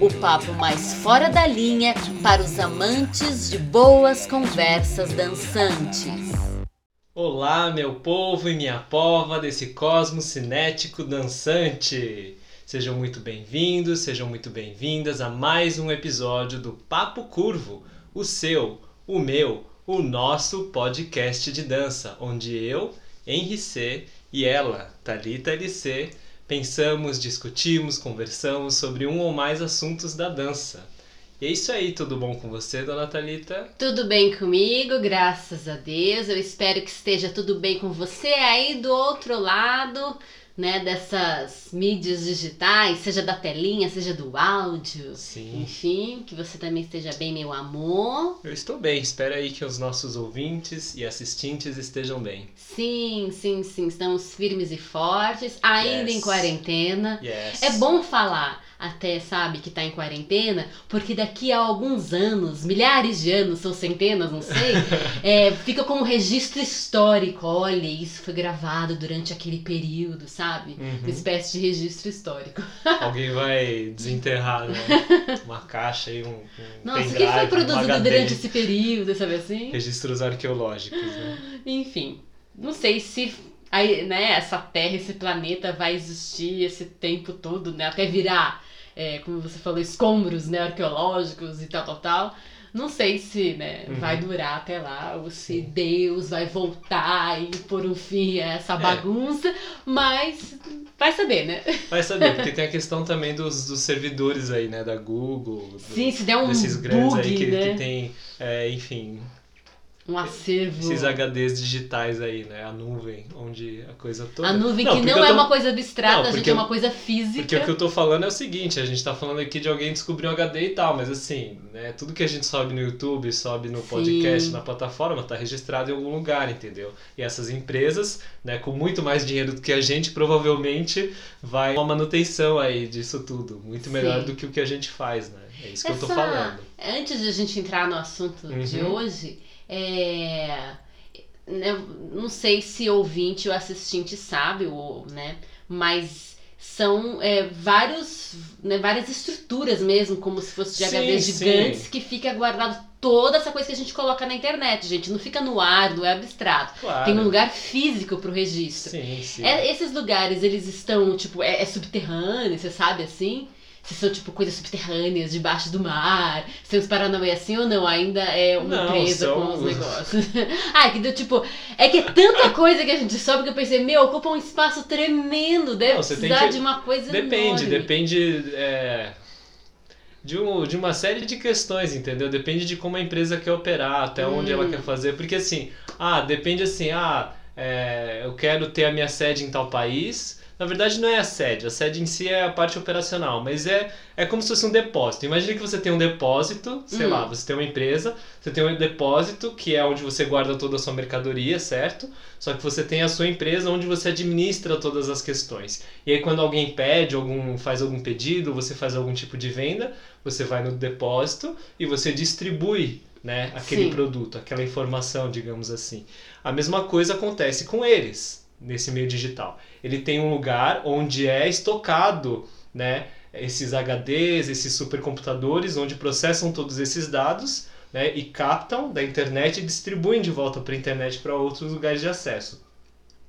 o papo mais fora da linha para os amantes de boas conversas dançantes. Olá, meu povo e minha pova desse cosmos cinético dançante! Sejam muito bem-vindos, sejam muito bem-vindas a mais um episódio do Papo Curvo, o seu, o meu, o nosso podcast de dança, onde eu, Henri C, e ela, Thalita LC, pensamos, discutimos, conversamos sobre um ou mais assuntos da dança. E é isso aí, tudo bom com você, dona Thalita? Tudo bem comigo, graças a Deus. Eu espero que esteja tudo bem com você aí do outro lado, né, dessas mídias digitais, seja da telinha, seja do áudio. Sim. Enfim, que você também esteja bem, meu amor. Eu estou bem, espero aí que os nossos ouvintes e assistentes estejam bem. Sim, sim, sim, estamos firmes e fortes, ainda Yes. em quarentena. Yes. É bom falar até, sabe, que tá em quarentena, porque daqui a alguns anos, milhares de anos, ou centenas, não sei, é, fica como registro histórico. Olha, isso foi gravado durante aquele período, sabe? Uhum. Uma espécie de registro histórico. Alguém vai desenterrar né? uma caixa aí, um, um Nossa, o que foi um produzido HD. durante esse período, sabe assim? Registros arqueológicos, né? Enfim, não sei se aí, né, essa Terra, esse planeta vai existir esse tempo todo, né? Até virar, é, como você falou, escombros né, arqueológicos e tal, tal, tal. Não sei se né, Uhum. vai durar até lá, ou se. Deus vai voltar e pôr um fim a essa É. bagunça, mas vai saber, né? Vai saber, porque tem a questão também dos, dos servidores aí, né? Da Google, do- Sim, se der um desses grandes bug, aí que, né? que tem, é, enfim, Um acervo. esses HDs digitais aí, né? A nuvem, onde a coisa toda. A nuvem Não, que não é tô- uma coisa abstrata, Não, a gente é uma coisa física. Porque o que eu tô falando é o seguinte, a gente tá falando aqui de alguém descobrir um HD e tal, mas assim, né, tudo que a gente sobe no YouTube, sobe no Sim. podcast, na plataforma, tá registrado em algum lugar, entendeu? E essas empresas, né, com muito mais dinheiro do que a gente, provavelmente vai uma manutenção aí disso tudo, muito melhor Sim. do que o que a gente faz, né? É isso que eu tô Essa- falando. Antes de a gente entrar no assunto de Uhum. hoje, é, não sei se ouvinte ou assistente sabe, ou, né, mas são é, vários, né, várias estruturas mesmo, como se fosse de Sim, HDs sim. gigantes, que fica guardado toda essa coisa que a gente coloca na internet, gente. Não fica no ar, não é abstrato. Claro. Tem um lugar físico pro registro. Sim, sim. É, esses lugares, eles estão, tipo, é, é subterrâneo, você sabe assim? Se são, tipo, coisas subterrâneas, debaixo do mar, se uns paranauê assim ou não, ainda é uma Não, empresa são com os os- negócios. ah, que deu, tipo, é que é tanta coisa que a gente sobe que eu pensei, meu, ocupa um espaço tremendo, deve Não, precisar que- de uma coisa Depende, enorme. depende é, de, um, de uma série de questões, entendeu? Depende de como a empresa quer operar, até onde ela Hum. quer fazer. Porque assim, ah, depende assim, ah, é, eu quero ter a minha sede em tal país. Na verdade, não é a sede, a sede em si é a parte operacional, mas é, é como se fosse um depósito. Imagina que você tem um depósito, sei Hum. lá, você tem uma empresa, você tem um depósito que é onde você guarda toda a sua mercadoria, certo? Só que você tem a sua empresa onde você administra todas as questões. E aí quando alguém pede, algum faz algum pedido, você faz algum tipo de venda, você vai no depósito e você distribui, né, aquele Sim. produto, aquela informação, digamos assim. A mesma coisa acontece com eles nesse meio digital. Ele tem um lugar onde é estocado, né, esses HDs, esses supercomputadores onde processam todos esses dados, né, e captam da internet e distribuem de volta para a internet para outros lugares de acesso.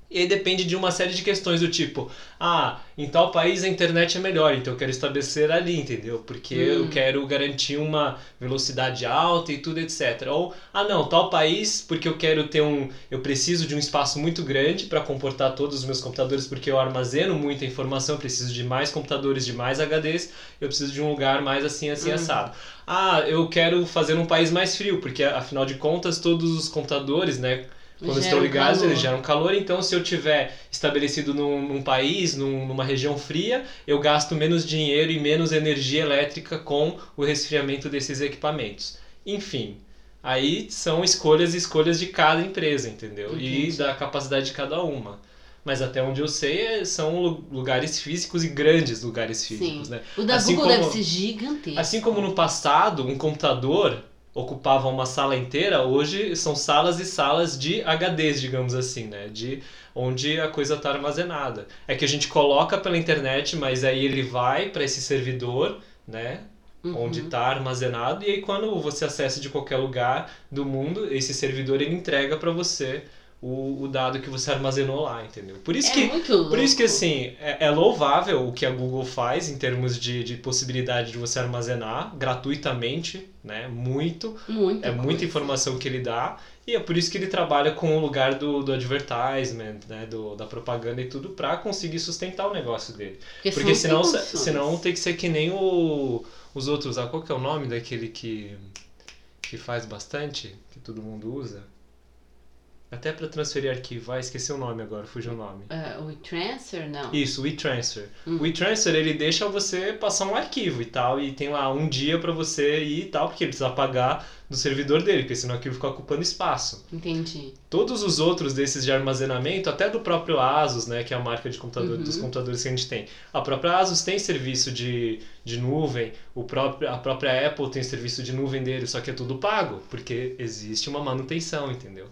E aí depende de uma série de questões do tipo, ah, em tal país a internet é melhor, então eu quero estabelecer ali, entendeu? Porque eu Hum. quero garantir uma velocidade alta e tudo, etc. Ou, ah não, tal país, porque eu quero ter um. Eu preciso de um espaço muito grande para comportar todos os meus computadores, porque eu armazeno muita informação, eu preciso de mais computadores, de mais HDs, eu preciso de um lugar mais assim, assim, Hum. assado. Ah, eu quero fazer um país mais frio, porque afinal de contas todos os computadores, né? Quando Geram estão ligados, calor. eles geram calor, então se eu tiver estabelecido num, num país, num- numa região fria, eu gasto menos dinheiro e menos energia elétrica com o resfriamento desses equipamentos. Enfim, Aí são escolhas e escolhas de cada empresa, entendeu? Entendi. E da capacidade de cada uma. Mas até onde eu sei, é- são lu- lugares físicos e grandes lugares físicos, Sim. né? O da Assim Google como- deve ser gigantesco. Assim como no passado, um computador ocupava uma sala inteira, hoje são salas e salas de HDs, digamos assim, né? De onde a coisa está armazenada. É que a gente coloca pela internet, mas aí ele vai para esse servidor, né? Uhum. Onde está armazenado e aí quando você acessa de qualquer lugar do mundo, esse servidor ele entrega para você o, o dado que você armazenou lá, entendeu? Por isso é que muito louco. por isso que, assim, é, é louvável o que a Google faz em termos de, de possibilidade de você armazenar gratuitamente, né? Muito. Muita É muita informação que ele dá. E é por isso que ele trabalha com o lugar do, do advertisement, né? Do, da propaganda e tudo, pra conseguir sustentar o negócio dele. Porque, Porque senão, condições. senão tem que ser que nem o, os outros. Ah, qual que é o nome daquele que, que faz bastante? Que todo mundo usa? Até pra transferir arquivo. Ah, esqueci o nome agora, fugiu o nome. Ah, o transfer, não. Isso, o WeTransfer. Hum. O WeTransfer ele deixa você passar um arquivo e tal, e tem lá um dia pra você ir e tal, porque ele precisa pagar do servidor dele, porque senão o arquivo fica ocupando espaço. Entendi. Todos os outros desses de armazenamento, até do próprio Asus, né, que é a marca de computador, Uhum. dos computadores que a gente tem. A própria Asus tem serviço de, de nuvem, o próprio, a própria Apple tem serviço de nuvem dele, só que é tudo pago, porque existe uma manutenção, entendeu?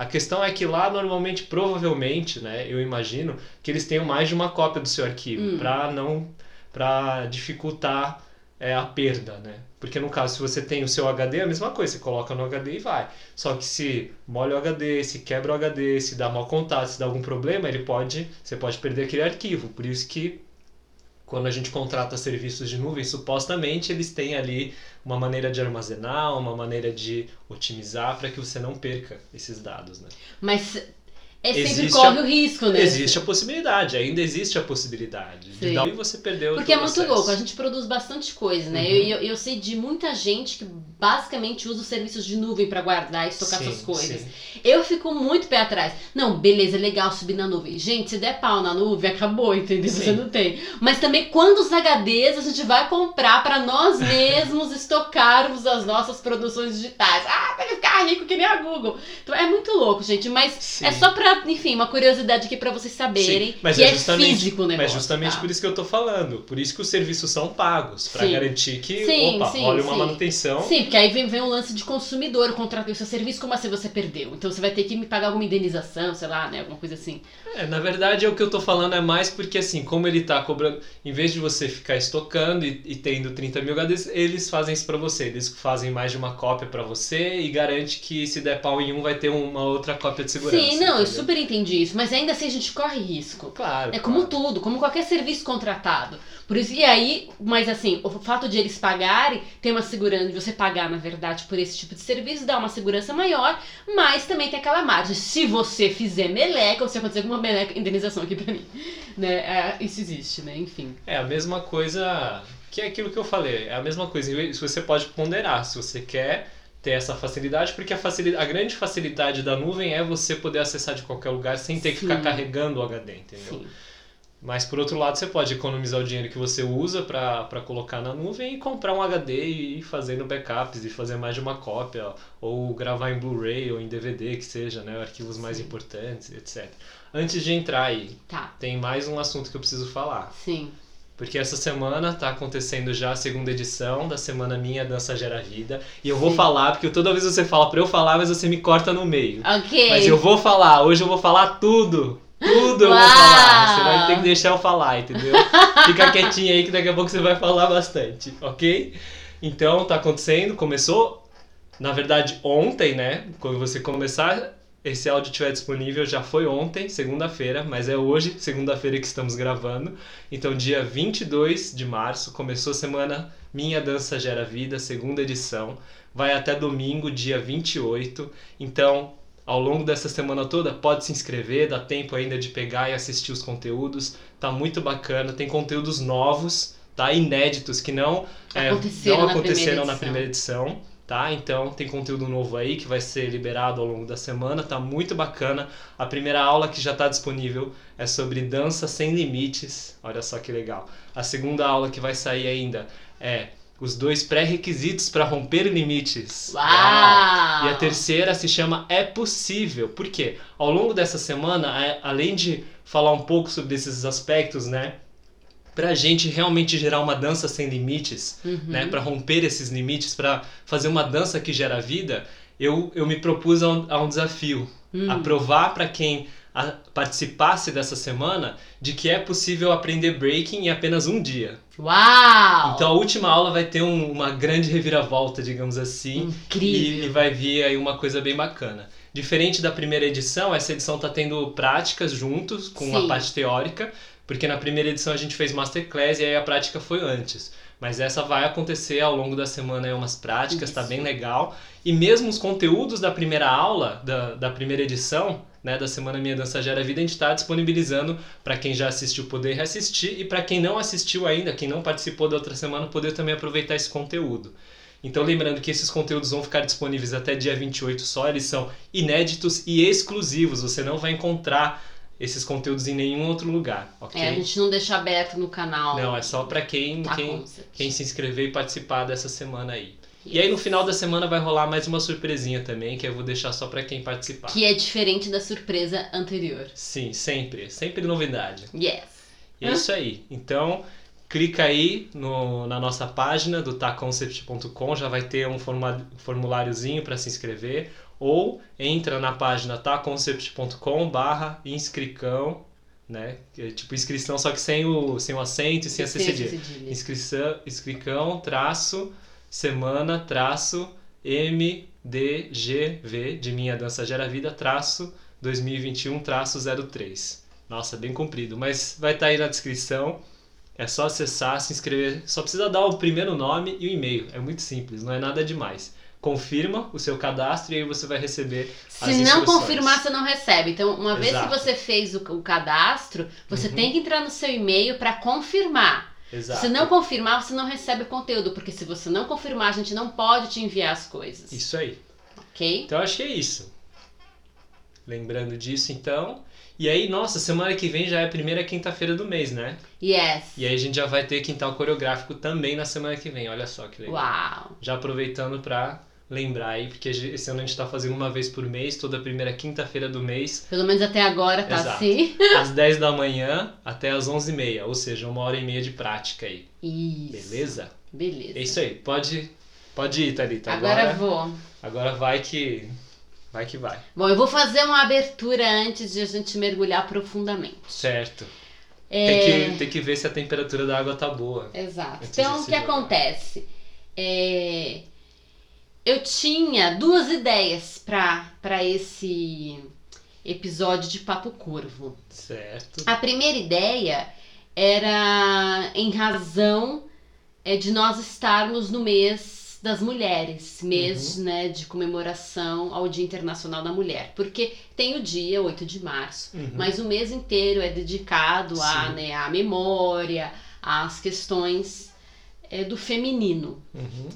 A questão é que lá normalmente, provavelmente, né, eu imagino que eles tenham mais de uma cópia do seu arquivo Hum. para não para dificultar é, a perda, né? Porque no caso, se você tem o seu HD, é a mesma coisa, você coloca no HD e vai. Só que se molha o HD, se quebra o HD, se dá mau contato, se dá algum problema, ele pode, você pode perder aquele arquivo. Por isso que quando a gente contrata serviços de nuvem, supostamente eles têm ali uma maneira de armazenar, uma maneira de otimizar para que você não perca esses dados, né? Mas é sempre Existe corre a- o risco, né? Existe a possibilidade, ainda existe a possibilidade Sim. de dar e você perdeu Porque é muito louco, a gente produz bastante coisa, né? Uhum. Eu, eu, eu sei de muita gente que basicamente usa os serviços de nuvem pra guardar e estocar Sim, suas coisas. sim. Eu fico muito pé atrás. Não, beleza, é legal subir na nuvem. Gente, se der pau na nuvem, acabou, entendeu? Sim. Você não tem. Mas também quantos HDs a gente vai comprar pra nós mesmos estocarmos as nossas produções digitais? Ah, pra ele ficar rico que nem a Google. Então é muito louco, gente. Mas é só pra, enfim, uma curiosidade aqui pra vocês saberem Sim, mas que é é, justamente- físico o negócio. Mas justamente tá? por isso que eu tô falando. Por isso que os serviços são pagos. Pra Sim. garantir que, Sim, opa, sim, olha uma manutenção. Sim, porque aí vem, vem um lance de consumidor, eu contratei o seu serviço, como assim você perdeu? Então você vai ter que me pagar alguma indenização, sei lá, né? Alguma coisa assim. É, na verdade, é o que eu tô falando é mais porque, assim, como ele tá cobrando, em vez de você ficar estocando e, e tendo 30 mil HDs, eles fazem isso pra você. Eles fazem mais de uma cópia pra você e garante que se der pau em um, vai ter uma outra cópia de segurança. Sim, não, eu entendeu? Super entendi isso, mas ainda assim a gente corre risco. Claro. É como claro. tudo, como qualquer serviço contratado. Por isso, e aí, mas assim, o fato de eles pagarem, tem uma segurança, de você pagar, na verdade, por esse tipo de serviço, dá uma segurança maior, mas também tem aquela margem. Se você fizer meleca, ou se acontecer alguma meleca, indenização aqui pra mim. Né? É, isso existe, né? Enfim. É a mesma coisa que é aquilo que eu falei. É a mesma coisa. Isso você pode ponderar se você quer ter essa facilidade, porque a, facilidade, a grande facilidade da nuvem é você poder acessar de qualquer lugar sem ter que Sim. ficar carregando o HD, entendeu? Sim. Mas por outro lado, você pode economizar o dinheiro que você usa para colocar na nuvem e comprar um HD e ir fazendo backups e fazer mais de uma cópia, ou gravar em Blu-ray ou em DVD, que seja, né? Arquivos mais Sim. importantes, etc. Antes de entrar aí, Tá, tem mais um assunto que eu preciso falar. sim. Porque essa semana tá acontecendo já a segunda edição da Semana Minha Dança Gera Vida. E eu vou Sim. falar, porque toda vez você fala pra eu falar, mas você me corta no meio. Ok. Mas eu vou falar, hoje eu vou falar tudo. Tudo eu vou Uau! falar. Você vai ter que deixar eu falar, entendeu? Fica quietinho aí que daqui a pouco você vai falar bastante, ok? Então tá acontecendo, começou, na verdade, ontem, né? Quando você começar, esse áudio estiver disponível, já foi ontem, segunda-feira, mas é hoje, segunda-feira que estamos gravando. Então, dia 22 de março, começou a semana Minha Dança Gera Vida, segunda edição. Vai até domingo, dia 28. Então, ao longo dessa semana toda, pode se inscrever, dá tempo ainda de pegar e assistir os conteúdos. Tá muito bacana, tem conteúdos novos, tá? Inéditos, que não, é, Aconteceram não na aconteceram primeira na edição. primeira edição. Tá? Então tem conteúdo novo aí que vai ser liberado ao longo da semana, tá muito bacana. A primeira aula que já está disponível é sobre dança sem limites. Olha só que legal. A segunda aula que vai sair ainda é Os dois pré-requisitos para romper limites. Uau! E a terceira se chama É Possível. Por quê? Ao longo dessa semana, a- além de falar um pouco sobre esses aspectos, né? Pra gente realmente gerar uma dança sem limites, Uhum. né? Para romper esses limites, para fazer uma dança que gera vida, eu, eu me propus a um, a um desafio. Hum. A provar para quem a- participasse dessa semana de que é possível aprender breaking em apenas um dia. Uau! Então a última aula vai ter um- uma grande reviravolta, digamos assim. Incrível. E, e vai vir aí uma coisa bem bacana. Diferente da primeira edição, essa edição tá tendo práticas juntos com Sim. a parte teórica, porque na primeira edição a gente fez masterclass e aí a prática foi antes. Mas essa vai acontecer ao longo da semana aí umas práticas, tá Isso. bem legal. E mesmo os conteúdos da primeira aula, da, da primeira edição, né, da Semana Minha Dança Gera Vida, a gente está disponibilizando para quem já assistiu poder reassistir e para quem não assistiu ainda, quem não participou da outra semana, poder também aproveitar esse conteúdo. Então lembrando que esses conteúdos vão ficar disponíveis até dia 28 só, eles são inéditos e exclusivos, você não vai encontrar esses conteúdos em nenhum outro lugar, ok? É, a gente não deixa aberto no canal. Não, é só para quem, Tá quem, quem se inscrever e participar dessa semana aí. E aí no final da semana vai rolar mais uma surpresinha também, que eu vou deixar só para quem participar. Que é diferente da surpresa anterior. Sim, sempre, sempre novidade. Yes. E é isso aí. Então, clica aí no, na nossa página do taconcept.com, já vai ter um formuláriozinho para se inscrever. Ou entra na página taconcept.com barra inscricão, né? É tipo inscrição, só que sem o, sem o acento e sem a cedilha. Inscrição, inscricão, traço, semana, traço, MDGV, de Minha Dança Gera Vida, traço, 2021, traço 03. Nossa, bem comprido, mas vai estar aí na descrição. É só acessar, se inscrever. Só precisa dar o primeiro nome e o e-mail. É muito simples, não é nada demais. Confirma o seu cadastro e aí você vai receber Se as não confirmar, você não recebe. Então, uma vez que você fez o, o cadastro, você Uhum. tem que entrar no seu e-mail para confirmar. Exato. Se não confirmar, você não recebe o conteúdo, porque se você não confirmar, a gente não pode te enviar as coisas. Isso aí. Ok? Então acho que é isso. Lembrando disso, então. E aí, nossa, semana que vem já é a primeira quinta-feira do mês, né? Yes. E aí a gente já vai ter quintal coreográfico também na semana que vem. Olha só que legal. Uau. Já aproveitando pra lembrar aí, porque esse ano a gente tá fazendo uma vez por mês, toda primeira quinta-feira do mês, Pelo menos até agora tá Exato. assim. às 10 da manhã até às 11h30, ou seja, uma hora e meia de prática aí. Isso. Beleza? Beleza. É isso aí. Pode, pode ir, Thalita. Agora Agora, vou. agora vai que vai que vai. Bom, eu vou fazer uma abertura antes de a gente mergulhar profundamente. Certo. É, Tem, que, tem que ver se a temperatura da água tá boa. Exato. Então, o que jogar. acontece? É, Eu tinha duas ideias para esse episódio de Papo Curvo. Certo. A primeira ideia era em razão é, de nós estarmos no mês das mulheres, mês né, de comemoração ao Dia Internacional da Mulher. Porque tem o dia 8 de março, Uhum. mas o mês inteiro é dedicado à, né, à memória, às questões é, do feminino. Uhum.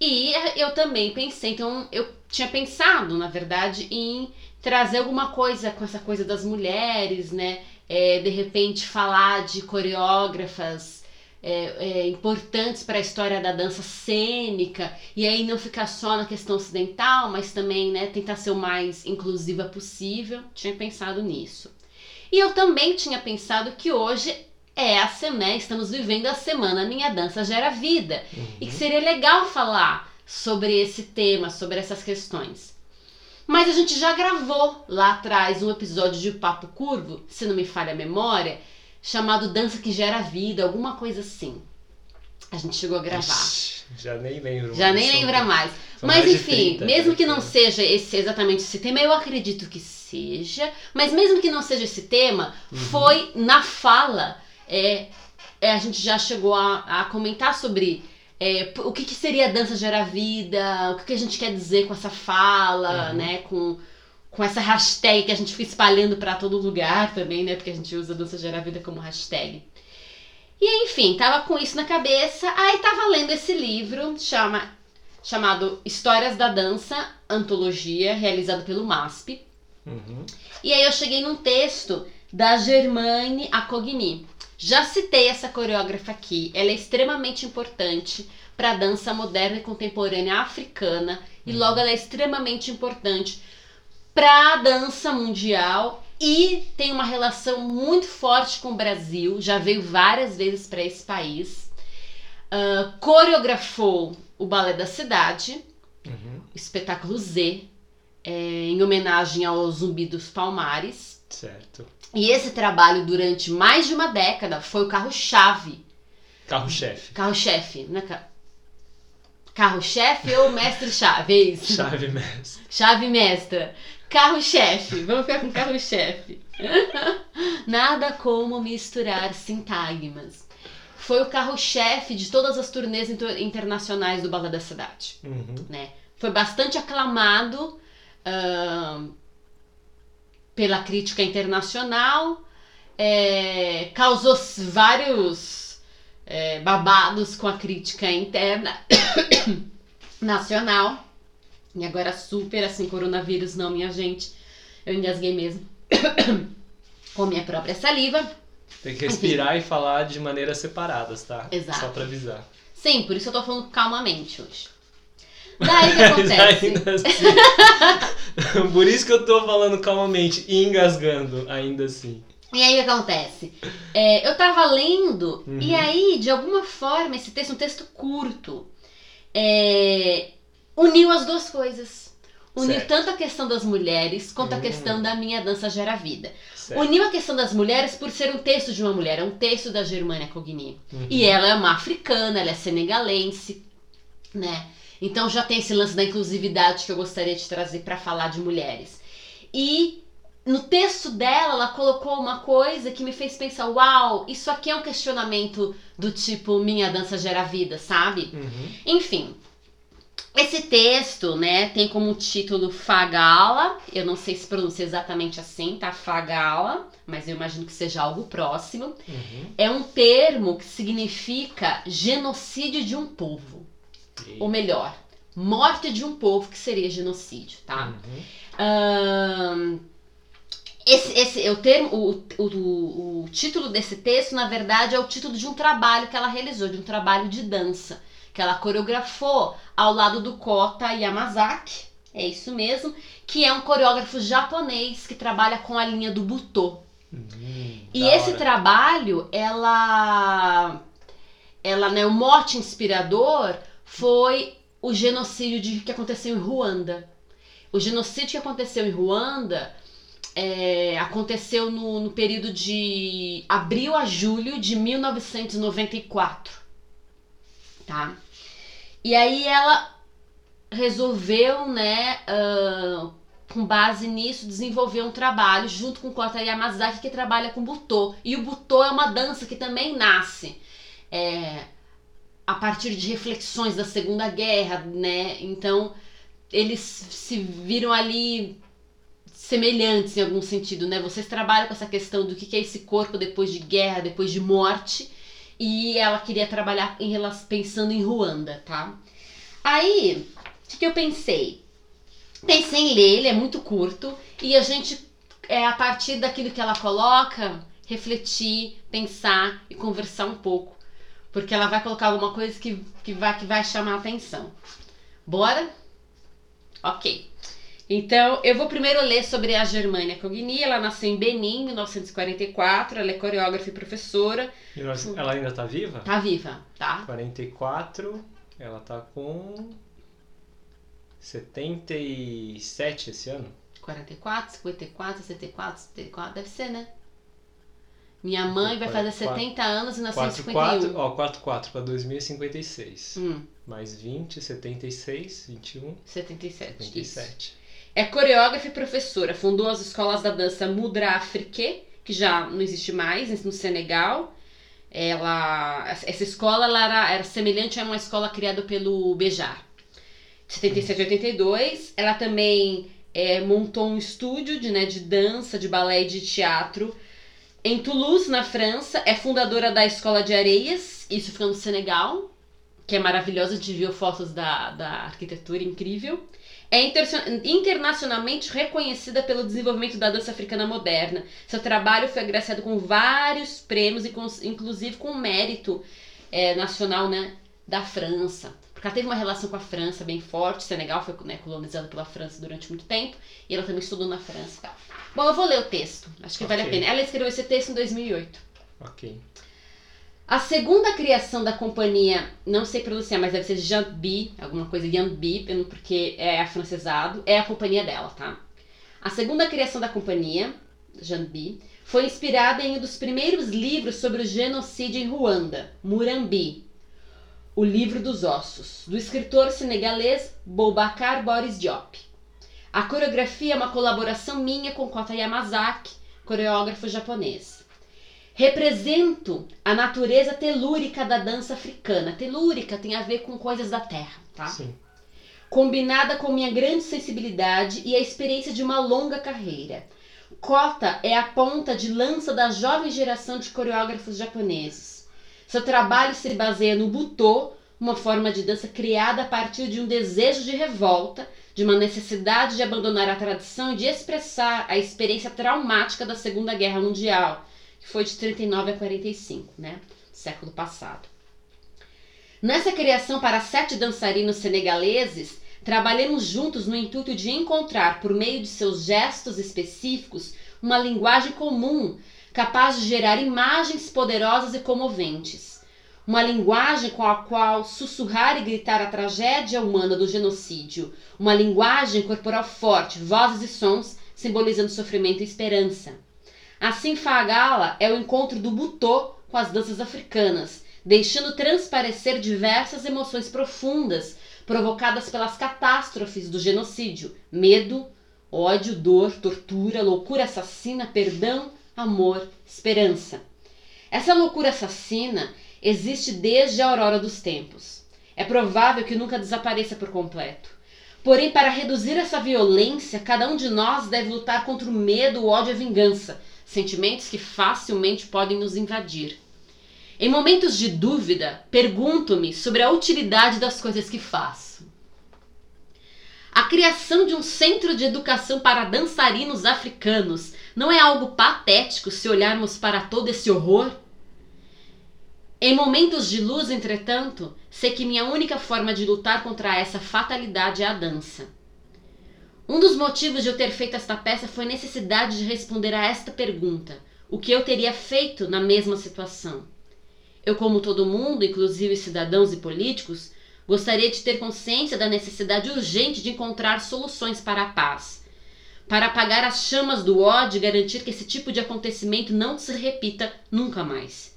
E eu também pensei, então eu tinha pensado, na verdade, em trazer alguma coisa com essa coisa das mulheres, né? É, de repente falar de coreógrafas é, é, importantes para a história da dança cênica, e aí não ficar só na questão ocidental, mas também né, tentar ser o mais inclusiva possível. Tinha pensado nisso. E eu também tinha pensado que hoje é a semana, estamos vivendo a semana Minha Dança Gera Vida. E que seria legal falar sobre esse tema, sobre essas questões. Mas a gente já gravou lá atrás um episódio de Papo Curvo, se não me falha a memória, chamado Dança que Gera Vida, alguma coisa assim. A gente chegou a gravar. Ixi, já nem lembro. Já nem São- lembra mais. Mas mais enfim, 30, mesmo né, que não cara? seja esse exatamente esse tema, eu acredito que seja. Mas mesmo que não seja esse tema, Uhum. foi na fala. É, é, a gente já chegou a, a comentar sobre é, o que, que seria dança gera vida, o que, que a gente quer dizer com essa fala, Uhum. né? Com, com essa hashtag que a gente fica espalhando pra todo lugar também, né? Porque a gente usa dança gera vida como hashtag. E enfim, tava com isso na cabeça, aí tava lendo esse livro, chama, chamado Histórias da Dança, Antologia, realizado pelo MASP. Uhum. E aí eu cheguei num texto da Germaine Acogni. Já citei essa coreógrafa aqui, ela é extremamente importante para a dança moderna e contemporânea africana e Uhum. logo ela é extremamente importante para a dança mundial e tem uma relação muito forte com o Brasil, já veio várias vezes para esse país. Ah, coreografou o Balé da Cidade, Uhum. o espetáculo Z, é, em homenagem ao Zumbi dos Palmares. Certo. E esse trabalho, durante mais de uma década, foi o carro-chave. Carro-chefe. Carro-chefe, né? Ca- Carro-chefe ou mestre-chave? É isso. Chave mestre. Chave mestra. Carro-chefe. Vamos ficar com carro-chefe. Nada como misturar sintagmas. Foi o carro-chefe de todas as turnês inter- internacionais do Balé da Cidade. Uhum. né? Foi bastante aclamado ahn, pela crítica internacional, é, causou vários é, babados com a crítica interna nacional. E agora super assim, coronavírus não, minha gente. Eu engasguei mesmo. com minha própria saliva. Tem que respirar e falar de maneiras separadas, tá? Exato. Só pra avisar. Sim, por isso eu tô falando calmamente hoje. Daí que acontece? Ainda assim. Por isso que eu tô falando calmamente e engasgando, ainda assim. E aí o que acontece? É, eu tava lendo, Uhum. e aí, de alguma forma, esse texto, um texto curto, é, uniu as duas coisas. Uniu Certo. tanto a questão das mulheres quanto a Hum. questão da minha dança gera vida. Certo. Uniu a questão das mulheres por ser um texto de uma mulher, é um texto da Germânia Cogni. Uhum. E ela é uma africana, ela é senegalense, né? Então já tem esse lance da inclusividade que eu gostaria de trazer para falar de mulheres. E no texto dela, ela colocou uma coisa que me fez pensar: uau, isso aqui é um questionamento do tipo minha dança gera vida, sabe? Uhum. Enfim, esse texto, né, tem como título Fagala. Eu não sei se pronuncia exatamente assim, tá? Fagala, mas eu imagino que seja algo próximo Uhum. é um termo que significa genocídio de um povo. Ou melhor, morte de um povo, que seria genocídio, tá? Uhum. Ahn, esse, esse, o, termo, o, o, o, título desse texto, na verdade, é o título de um trabalho que ela realizou, de um trabalho de dança, que ela coreografou ao lado do Kota Yamazaki, é isso mesmo, que é um coreógrafo japonês que trabalha com a linha do Butô. Uhum. E esse hora. trabalho, ela, ela, né, o mote inspirador foi o genocídio de- que aconteceu em Ruanda. O genocídio que aconteceu em Ruanda é, aconteceu no, no período de abril a julho de 1994, tá? E aí ela resolveu, né, ah, com base nisso, desenvolver um trabalho junto com Kota Yamazaki que trabalha com Butô. E o Butô é uma dança que também nasce é, a partir de reflexões da Segunda Guerra, né? Então eles se viram ali semelhantes em algum sentido, né? Vocês trabalham com essa questão do que é esse corpo depois de guerra, depois de morte, e ela queria trabalhar em relação, pensando em Ruanda, tá? Aí, o que, que eu pensei? Pensei em ler, ele é muito curto, e a gente, é, a partir daquilo que ela coloca, refletir, pensar e conversar um pouco. Porque ela vai colocar alguma coisa que, que, vai, que vai chamar a atenção. Bora? Ok. Então, eu vou primeiro ler sobre a Germânia Cogni. Ela nasceu em Benin, em 1944. Ela é coreógrafa e professora. Ela ainda tá viva? Tá viva, tá? 44, ela tá com 77 esse ano. 44, 54, 64, 74, deve ser, né? Minha mãe vai fazer 70 anos e nasceu em 44, 51. ó, 44 para 2056. Hum, Mais 20, 76, 21, 77. Isso. 57. É coreógrafa e professora. Fundou as escolas da dança Mudra Afrique, que já não existe mais, no Senegal. Ela, essa escola ela era, era semelhante a uma escola criada pelo Bejar. 77 e 82. Ela também é, montou um estúdio de, né, de dança, de balé e de teatro em Toulouse, na França. É fundadora da Escola de Areias, isso fica no Senegal, que é maravilhosa. A gente viu fotos da, da arquitetura incrível. É inter- internacionalmente reconhecida pelo desenvolvimento da dança africana moderna. Seu trabalho foi agraciado com vários prêmios e inclusive com mérito é, nacional, né? da França. Porque ela teve uma relação com a França bem forte. Senegal foi né, colonizado pela França durante muito tempo. E ela também estudou na França. Tá. Bom, eu vou ler o texto. Acho que okay. vale a pena. Ela escreveu esse texto em 2008. Ok. A segunda criação da companhia, não sei pronunciar, mas deve ser Jambi, alguma coisa Jambi, porque é afrancesado, é a companhia dela, tá? A segunda criação da companhia, Jambi, foi inspirada em um dos primeiros livros sobre o genocídio em Ruanda, Murambi, o livro dos ossos, do escritor senegalês Boubacar Boris Diop. A coreografia é uma colaboração minha com Kota Yamazaki, coreógrafo japonês. Represento a natureza telúrica da dança africana. Telúrica tem a ver com coisas da terra, tá? Sim. Combinada com minha grande sensibilidade e a experiência de uma longa carreira. Kota é a ponta de lança da jovem geração de coreógrafos japoneses. Seu trabalho se baseia no butô, uma forma de dança criada a partir de um desejo de revolta, de uma necessidade de abandonar a tradição e de expressar a experiência traumática da Segunda Guerra Mundial, que foi de 39 a 45, né? Século passado. Nessa criação para sete dançarinos senegaleses, trabalhamos juntos no intuito de encontrar, por meio de seus gestos específicos, uma linguagem comum capaz de gerar imagens poderosas e comoventes. Uma linguagem com a qual sussurrar e gritar a tragédia humana do genocídio. Uma linguagem corporal forte, vozes e sons simbolizando sofrimento e esperança. Assim, Fagala é o encontro do butô com as danças africanas, deixando transparecer diversas emoções profundas provocadas pelas catástrofes do genocídio: medo, ódio, dor, tortura, loucura assassina, perdão, amor, esperança. Essa loucura assassina existe desde a aurora dos tempos. É provável que nunca desapareça por completo. Porém, para reduzir essa violência, cada um de nós deve lutar contra o medo, o ódio e a vingança, sentimentos que facilmente podem nos invadir. Em momentos de dúvida, pergunto-me sobre a utilidade das coisas que faço. A criação de um centro de educação para dançarinos africanos não é algo patético se olharmos para todo esse horror? Em momentos de luz, entretanto, sei que minha única forma de lutar contra essa fatalidade é a dança. Um dos motivos de eu ter feito esta peça foi a necessidade de responder a esta pergunta: o que eu teria feito na mesma situação? Eu, como todo mundo, inclusive cidadãos e políticos, gostaria de ter consciência da necessidade urgente de encontrar soluções para a paz, para apagar as chamas do ódio e garantir que esse tipo de acontecimento não se repita nunca mais.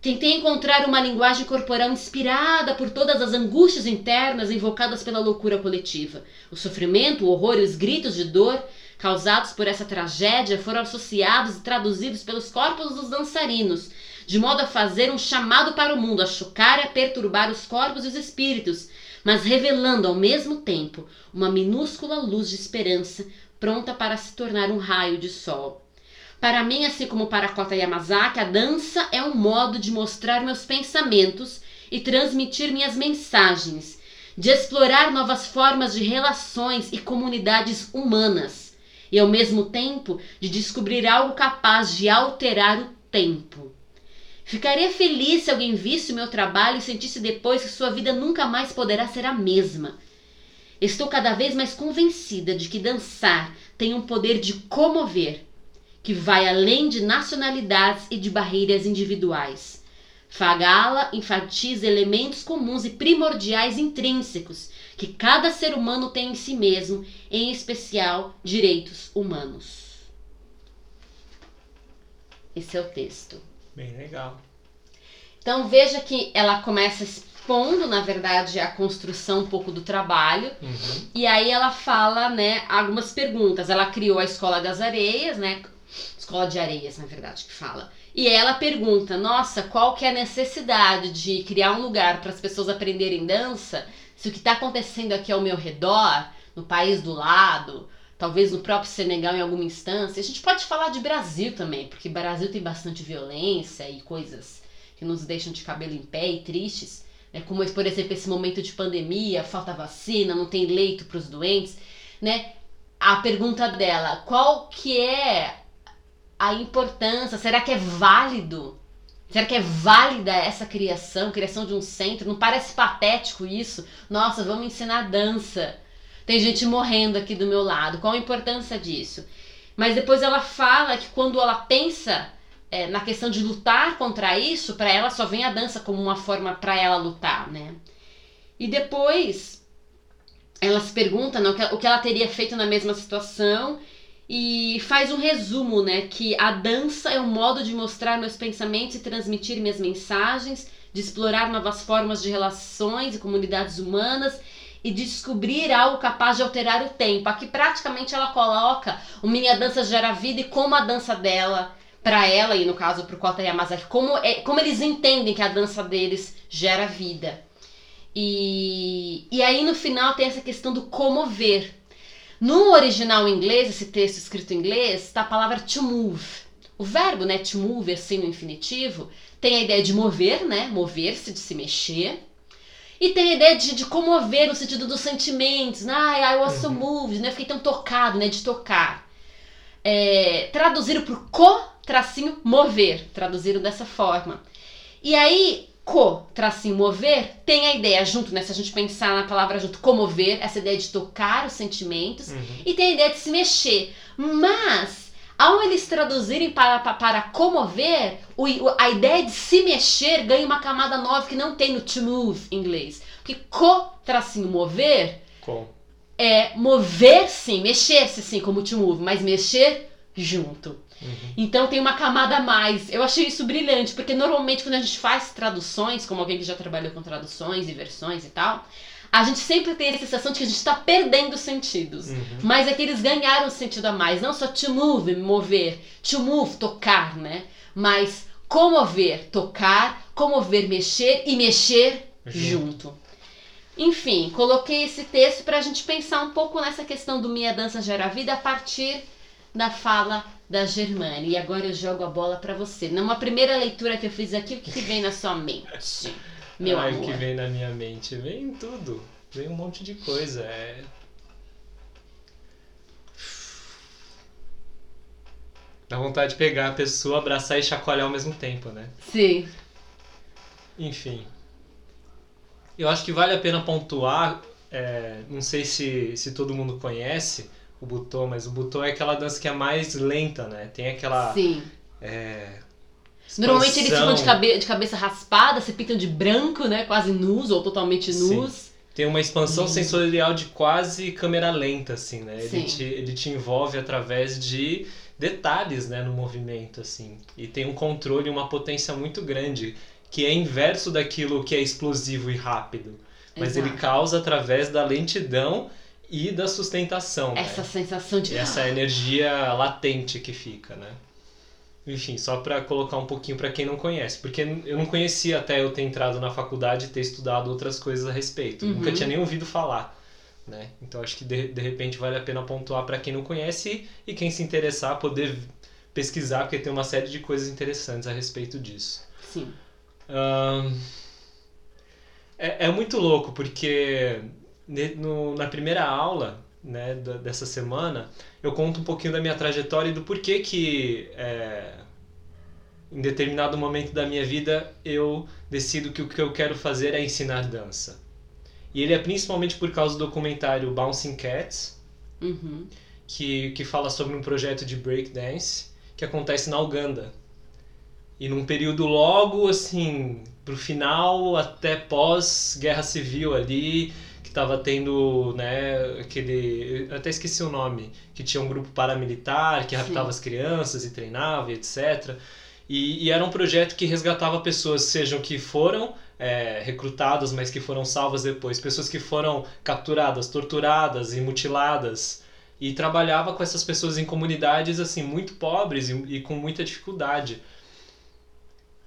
Tentei encontrar uma linguagem corporal inspirada por todas as angústias internas invocadas pela loucura coletiva. O sofrimento, o horror e os gritos de dor causados por essa tragédia foram associados e traduzidos pelos corpos dos dançarinos, de modo a fazer um chamado para o mundo, a chocar e a perturbar os corpos e os espíritos, mas revelando ao mesmo tempo uma minúscula luz de esperança pronta para se tornar um raio de sol. Para mim, assim como para Kota Yamazaki, a dança é um modo de mostrar meus pensamentos e transmitir minhas mensagens, de explorar novas formas de relações e comunidades humanas, e ao mesmo tempo de descobrir algo capaz de alterar o tempo. Ficaria feliz se alguém visse o meu trabalho e sentisse depois que sua vida nunca mais poderá ser a mesma. Estou cada vez mais convencida de que dançar tem um poder de comover que vai além de nacionalidades e de barreiras individuais. Fagala enfatiza elementos comuns e primordiais intrínsecos que cada ser humano tem em si mesmo, em especial direitos humanos. Esse é o texto. Bem legal. Então veja que ela começa expondo, na verdade, a construção um pouco do trabalho. Uhum. E aí ela fala, né, algumas perguntas. Ela criou a Escola das Areias, né, Escola de Areias, na verdade, que fala. E ela pergunta: "Nossa, qual que é a necessidade de criar um lugar para as pessoas aprenderem dança, se o que está acontecendo aqui ao meu redor, no país do lado, talvez no próprio Senegal em alguma instância. A gente pode falar de Brasil também, porque Brasil tem bastante violência e coisas que nos deixam de cabelo em pé e tristes, né? Como por exemplo esse momento de pandemia, falta vacina, não tem leito para os doentes, né? A pergunta dela, qual que é a importância, será que é válido Será que é válida essa criação, criação de um centro? Não parece patético isso? Nossa, vamos ensinar dança. Tem gente morrendo aqui do meu lado. Qual a importância disso? Mas depois ela fala que quando ela pensa é, na questão de lutar contra isso, para ela só vem a dança como uma forma para ela lutar, né? E depois ela se pergunta né, o que ela teria feito na mesma situação e faz um resumo, né? Que a dança é um modo de mostrar meus pensamentos e transmitir minhas mensagens, de explorar novas formas de relações e comunidades humanas e descobrir algo capaz de alterar o tempo. Aqui praticamente ela coloca o Minha Dança Gera Vida e como a dança dela, para ela e no caso para o Kota Yamazaki, como, é, como eles entendem que a dança deles gera vida. E, e aí no final tem essa questão do comover. No original inglês, esse texto escrito em inglês, está a palavra to move. O verbo, né, to move, assim no infinitivo, tem a ideia de mover, né, mover-se, de se mexer. E tem a ideia de, de comover no sentido dos sentimentos. Né? Ah, I was so moved, né? Fiquei tão tocado, né? De tocar. É, traduziram por co, tracinho, mover. Traduziram dessa forma. E aí, co, tracinho, mover, tem a ideia junto, né? Se a gente pensar na palavra junto, comover, essa ideia de tocar os sentimentos. Uhum. E tem a ideia de se mexer. Mas, ao eles traduzirem para, para, para comover, o, a ideia de se mexer ganha uma camada nova que não tem no to move em inglês. Porque co, tracinho, mover... Com. É mover sim, mexer-se sim, como to move, mas mexer junto. Uhum. Então tem uma camada a mais. Eu achei isso brilhante, porque normalmente quando a gente faz traduções, como alguém que já trabalhou com traduções e versões e tal, a gente sempre tem a sensação de que a gente está perdendo sentidos. Uhum. Mas é que eles ganharam sentido a mais. Não só to move, mover, to move, tocar, né? Mas comover, tocar, comover, mexer e mexer junto. junto. Enfim, coloquei esse texto para a gente pensar um pouco nessa questão do Minha Dança Gera Vida a partir da fala da Germane. E agora eu jogo a bola para você. Numa primeira leitura que eu fiz aqui, o que, que vem na sua mente? Meu Ai, amor. o que vem na minha mente? Vem tudo. Vem um monte de coisa. É... Dá vontade de pegar a pessoa, abraçar e chacoalhar ao mesmo tempo, né? Sim. Enfim. Eu acho que vale a pena pontuar. É, não sei se, se todo mundo conhece, o butô, mas o butô é aquela dança que é mais lenta, né? Tem aquela. Sim. É, Normalmente eles ficam de, cabe de cabeça raspada, se pintam de branco, né? Quase nus ou totalmente nus. Sim. Tem uma expansão uhum. sensorial de quase câmera lenta, assim, né? Ele te, ele te envolve através de detalhes, né, no movimento, assim. E tem um controle, uma potência muito grande, que é inverso daquilo que é explosivo e rápido. Mas Exato. ele causa através da lentidão e da sustentação. Né? Essa né? sensação de. Essa energia latente que fica, né? Enfim, só para colocar um pouquinho para quem não conhece, porque eu não conhecia até eu ter entrado na faculdade e ter estudado outras coisas a respeito. Uhum. Nunca tinha nem ouvido falar. Né? Então acho que de, de repente vale a pena pontuar para quem não conhece e quem se interessar poder pesquisar, porque tem uma série de coisas interessantes a respeito disso. Sim. É, é muito louco, porque no, na primeira aula né, dessa semana, eu conto um pouquinho da minha trajetória e do porquê que é, em determinado momento da minha vida eu decido que o que eu quero fazer é ensinar dança. E ele é principalmente por causa do documentário Bouncing Cats, uhum. que, que fala sobre um projeto de breakdance que acontece na Uganda. E num período logo assim, pro final até pós-guerra civil ali, estava tendo, né, aquele. Eu até esqueci o nome, que tinha um grupo paramilitar que raptava Sim. as crianças e treinava e etc. E, e, era um projeto que resgatava pessoas, sejam que foram é, recrutadas, mas que foram salvas depois, pessoas que foram capturadas, torturadas e mutiladas. E trabalhava com essas pessoas em comunidades assim muito pobres e, e com muita dificuldade.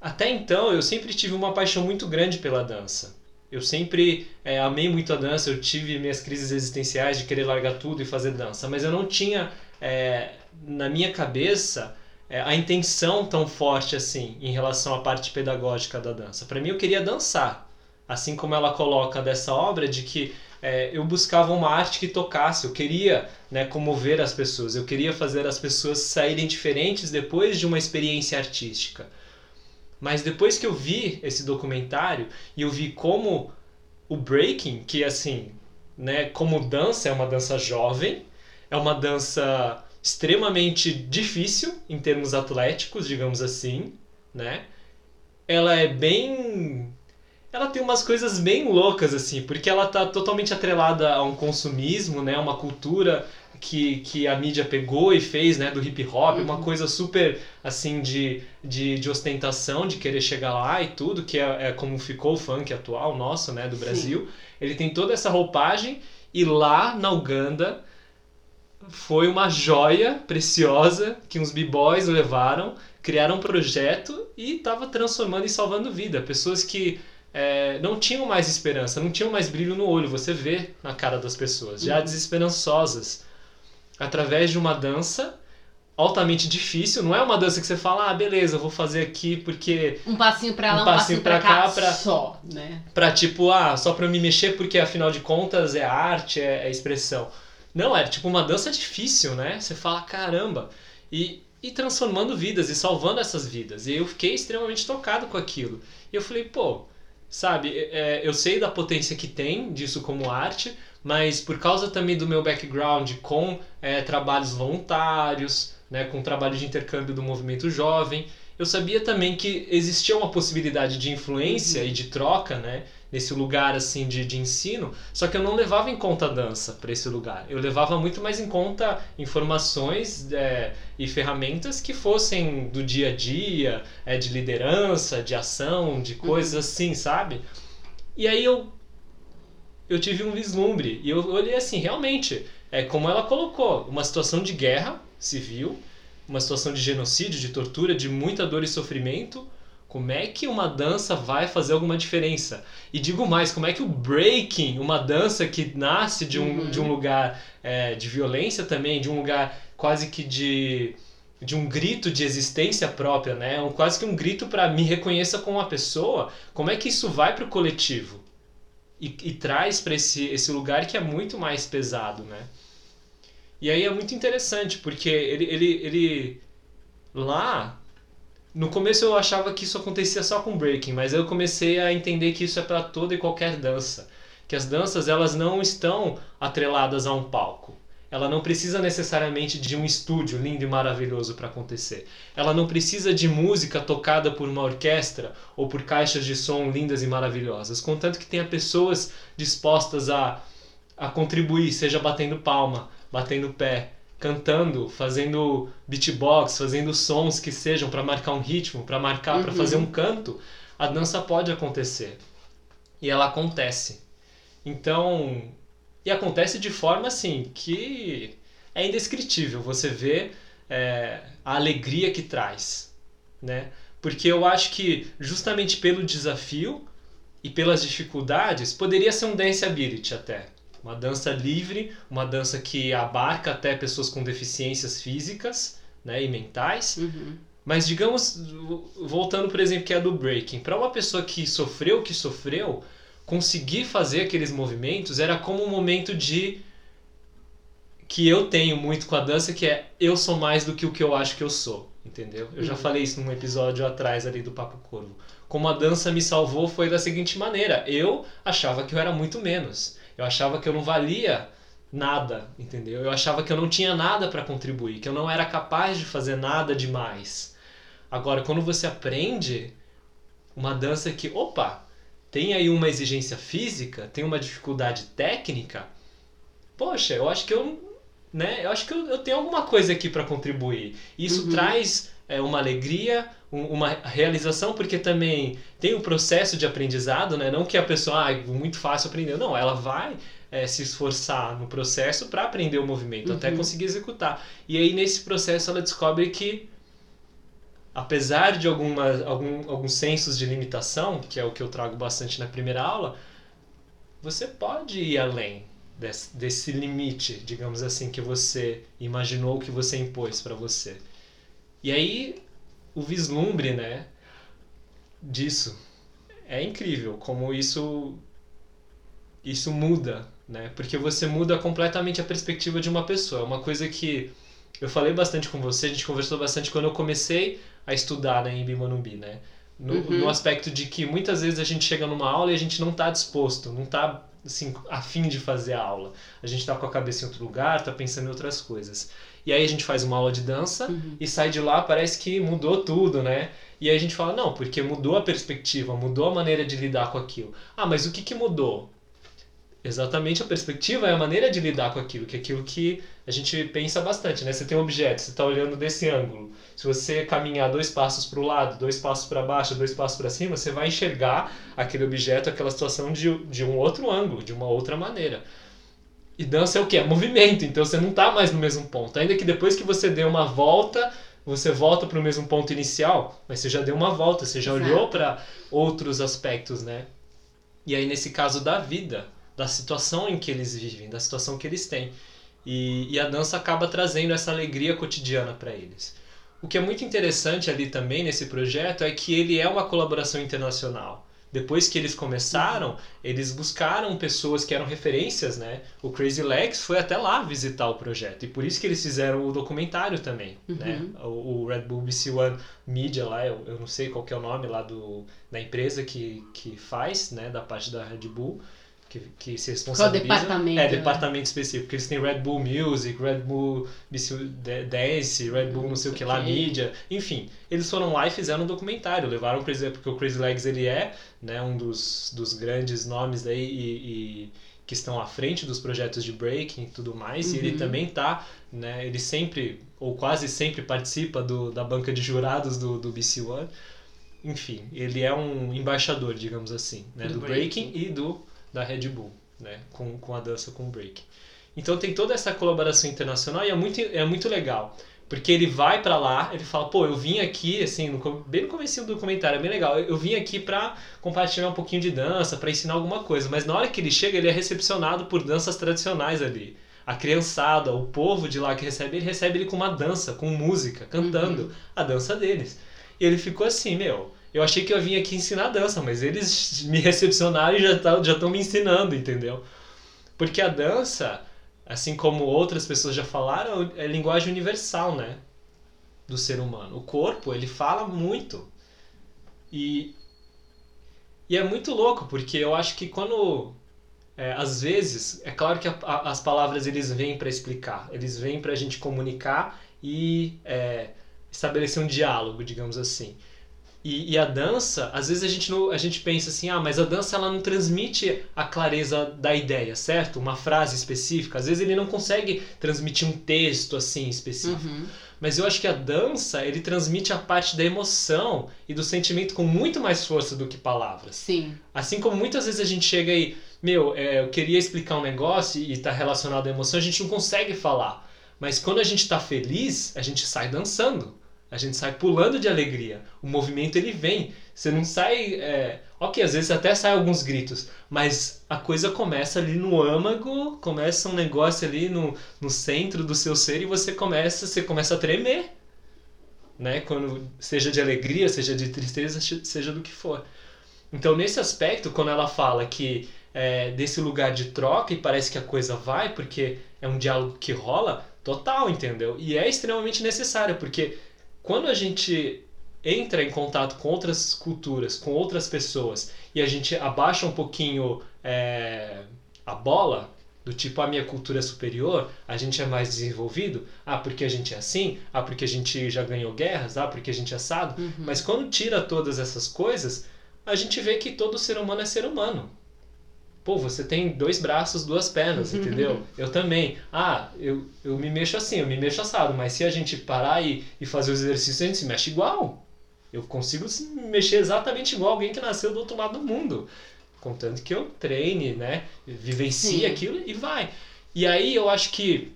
Até então eu sempre tive uma paixão muito grande pela dança. Eu sempre é, amei muito a dança, eu tive minhas crises existenciais de querer largar tudo e fazer dança, mas eu não tinha é, na minha cabeça é, a intenção tão forte assim em relação à parte pedagógica da dança. Para mim, eu queria dançar, assim como ela coloca dessa obra de que é, eu buscava uma arte que tocasse, eu queria né, comover as pessoas, eu queria fazer as pessoas saírem diferentes depois de uma experiência artística. Mas depois que eu vi esse documentário e eu vi como o breaking, que assim, né, como dança é uma dança jovem, é uma dança extremamente difícil em termos atléticos, digamos assim, né? Ela é bem ela tem umas coisas bem loucas assim, porque ela tá totalmente atrelada a um consumismo, né, uma cultura que, que a mídia pegou e fez, né, do hip hop, uhum. uma coisa super, assim, de, de, de, ostentação, de querer chegar lá e tudo, que é, é como ficou o funk atual nosso, né, do Brasil. Sim. Ele tem toda essa roupagem e lá na Uganda foi uma joia preciosa que uns b-boys levaram, criaram um projeto e estava transformando e salvando vida. Pessoas que é, não tinham mais esperança, não tinham mais brilho no olho, você vê na cara das pessoas, já uhum. desesperançosas através de uma dança altamente difícil. Não é uma dança que você fala, ah, beleza, vou fazer aqui porque. Um passinho pra lá, um, um passinho, pra, pra cá, cá pra, só, né? Pra tipo, ah, só pra eu me mexer porque afinal de contas é arte, é, é expressão. Não, é tipo uma dança difícil, né? Você fala, caramba. E, e transformando vidas e salvando essas vidas. E eu fiquei extremamente tocado com aquilo. E eu falei, pô, sabe, é, eu sei da potência que tem disso como arte, mas por causa também do meu background com é, trabalhos voluntários, né, com trabalho de intercâmbio do movimento jovem, eu sabia também que existia uma possibilidade de influência uhum. e de troca, né, nesse lugar assim de, de ensino, só que eu não levava em conta a dança para esse lugar. Eu levava muito mais em conta informações é, e ferramentas que fossem do dia a dia, é, de liderança, de ação, de coisas uhum. assim, sabe? E aí eu eu tive um vislumbre. E eu olhei assim, realmente, é como ela colocou, uma situação de guerra civil, uma situação de genocídio, de tortura, de muita dor e sofrimento. Como é que uma dança vai fazer alguma diferença? E digo mais, como é que o breaking, uma dança que nasce de um, uhum. de um lugar é, de violência também, de um lugar quase que de, de um grito de existência própria, né? Um, quase que um grito para me reconheça como uma pessoa, como é que isso vai para o coletivo? E, e traz para esse, esse lugar que é muito mais pesado, né? E aí é muito interessante, porque ele, ele, ele lá no começo eu achava que isso acontecia só com breaking, mas eu comecei a entender que isso é para toda e qualquer dança, que as danças elas não estão atreladas a um palco. Ela não precisa necessariamente de um estúdio lindo e maravilhoso para acontecer. Ela não precisa de música tocada por uma orquestra ou por caixas de som lindas e maravilhosas. Contanto que tenha pessoas dispostas a, a contribuir, seja batendo palma, batendo pé, cantando, fazendo beatbox, fazendo sons que sejam para marcar um ritmo, para marcar, uhum. para fazer um canto, a dança pode acontecer. E ela acontece. Então, e acontece de forma assim que é indescritível. Você vê é, a alegria que traz, né? Porque eu acho que justamente pelo desafio e pelas dificuldades poderia ser um dance ability até, uma dança livre, uma dança que abarca até pessoas com deficiências físicas, né, e mentais. Uhum. Mas digamos, voltando por exemplo que é a do breaking, para uma pessoa que sofreu o que sofreu, conseguir fazer aqueles movimentos era como um momento de que eu tenho muito com a dança, que é eu sou mais do que o que eu acho que eu sou, entendeu? Eu uhum. já falei isso num episódio atrás ali do Papo Corvo. Como a dança me salvou foi da seguinte maneira: eu achava que eu era muito menos. Eu achava que eu não valia nada, entendeu? Eu achava que eu não tinha nada para contribuir, que eu não era capaz de fazer nada demais. Agora, quando você aprende uma dança que, opa, tem aí uma exigência física, tem uma dificuldade técnica, poxa, eu acho que eu, né, eu acho que eu, eu tenho alguma coisa aqui para contribuir. Isso uhum. traz é, uma alegria, um, uma realização, porque também tem o um processo de aprendizado, né? Não que a pessoa, ah, é muito fácil aprender, não, ela vai é, se esforçar no processo para aprender o movimento, uhum. até conseguir executar. E aí nesse processo ela descobre que apesar de alguma, algum, alguns sensos de limitação, que é o que eu trago bastante na primeira aula, você pode ir além desse, desse limite, digamos assim, que você imaginou, que você impôs para você. E aí, o vislumbre, né, disso é incrível, como isso isso muda, né? Porque você muda completamente a perspectiva de uma pessoa. É uma coisa que eu falei bastante com você, a gente conversou bastante quando eu comecei a estudar né, em Bimanumbi, né? No, Uhum. no aspecto de que muitas vezes a gente chega numa aula e a gente não está disposto, não está assim, a fim de fazer a aula. A gente está com a cabeça em outro lugar, está pensando em outras coisas. E aí a gente faz uma aula de dança Uhum. e sai de lá, parece que mudou tudo, né? E aí a gente fala, não, porque mudou a perspectiva, mudou a maneira de lidar com aquilo. Ah, mas o que, que mudou? Exatamente a perspectiva é a maneira de lidar com aquilo, que é aquilo que a gente pensa bastante, né? Você tem um objeto, você está olhando desse ângulo. Se você caminhar dois passos para o lado, dois passos para baixo, dois passos para cima, você vai enxergar aquele objeto, aquela situação de, de um outro ângulo, de uma outra maneira. E dança é o que? É movimento, então você não está mais no mesmo ponto. Ainda que depois que você dê uma volta, você volta para o mesmo ponto inicial, mas você já deu uma volta, você já Exato. olhou para outros aspectos, né? E aí, nesse caso da vida, da situação em que eles vivem, da situação que eles têm. E, e a dança acaba trazendo essa alegria cotidiana para eles. O que é muito interessante ali também nesse projeto é que ele é uma colaboração internacional. Depois que eles começaram, eles buscaram pessoas que eram referências, né? O Crazy Legs foi até lá visitar o projeto. E por isso que eles fizeram o documentário também, né? O, o Red Bull BC One Media lá, eu, eu não sei qual que é o nome lá do, da empresa que, que faz, né? Da parte da Red Bull, que, que se responsabiliza. departamento, É, né? departamento específico. Porque eles têm Red Bull Music, Red Bull Dance, Red Bull não sei o que lá, mídia. Enfim, eles foram lá e fizeram um documentário. Levaram o Crazy porque o Crazy Legs ele é né, um dos, dos grandes nomes aí e, e que estão à frente dos projetos de breaking e tudo mais. E ele Uhum. também tá, né, ele sempre, ou quase sempre participa do, da banca de jurados do, do BC One. Enfim, ele é um embaixador, digamos assim, né, Do do, breaking. e do da Red Bull, né, com, com a dança com o breaking. Então tem toda essa colaboração internacional e é muito, é muito legal. Porque ele vai pra lá, ele fala, pô, eu vim aqui, assim, no, bem no comecinho do documentário, é bem legal. Eu, vim aqui pra compartilhar um pouquinho de dança, pra ensinar alguma coisa. Mas na hora que ele chega, ele é recepcionado por danças tradicionais ali. A criançada, o povo de lá que recebe, ele recebe ele com uma dança, com música, cantando a dança deles. E ele ficou assim, meu, eu achei que eu vim aqui ensinar dança, mas eles me recepcionaram e já estão já tão me ensinando, entendeu? Porque a dança, assim como outras pessoas já falaram, é linguagem universal, né? Do ser humano. O corpo, ele fala muito. E, e é muito louco, porque eu acho que quando. é, às vezes, é claro que a- a- as palavras eles vêm para explicar, eles vêm para a gente comunicar e é, estabelecer um diálogo, digamos assim. E, e a dança, às vezes a gente, não, a gente pensa assim, ah, mas a dança ela não transmite a clareza da ideia, certo? Uma frase específica. Às vezes ele não consegue transmitir um texto assim específico. Uhum. Mas eu acho que a dança, ele transmite a parte da emoção e do sentimento com muito mais força do que palavras. Sim. Assim como muitas vezes a gente chega e, meu, é, eu queria explicar um negócio e está relacionado à emoção, a gente não consegue falar. Mas quando a gente está feliz, a gente sai dançando. A gente sai pulando de alegria. O movimento ele vem. Você não sai. É... Ok, às vezes até sai alguns gritos, mas a coisa começa ali no âmago, começa um negócio ali no, no centro do seu ser e você começa, você começa a tremer. Né? Quando, seja de alegria, seja de tristeza, seja do que for. Então, nesse aspecto, quando ela fala que é, desse lugar de troca e parece que a coisa vai, porque é um diálogo que rola, total, entendeu? E é extremamente necessário, porque quando a gente entra em contato com outras culturas, com outras pessoas, e a gente abaixa um pouquinho é, a bola, do tipo a minha cultura é superior, a gente é mais desenvolvido, ah, porque a gente é assim, ah, porque a gente já ganhou guerras, ah, porque a gente é assado. Uhum. Mas quando tira todas essas coisas, a gente vê que todo ser humano é ser humano. Pô, você tem dois braços, duas pernas, entendeu? Eu também. Ah, eu, eu me mexo assim, eu me mexo assado, mas se a gente parar e, e fazer os exercícios, a gente se mexe igual. Eu consigo se mexer exatamente igual alguém que nasceu do outro lado do mundo. Contanto que eu treine, né? Vivencie Sim. aquilo e vai. E aí eu acho que.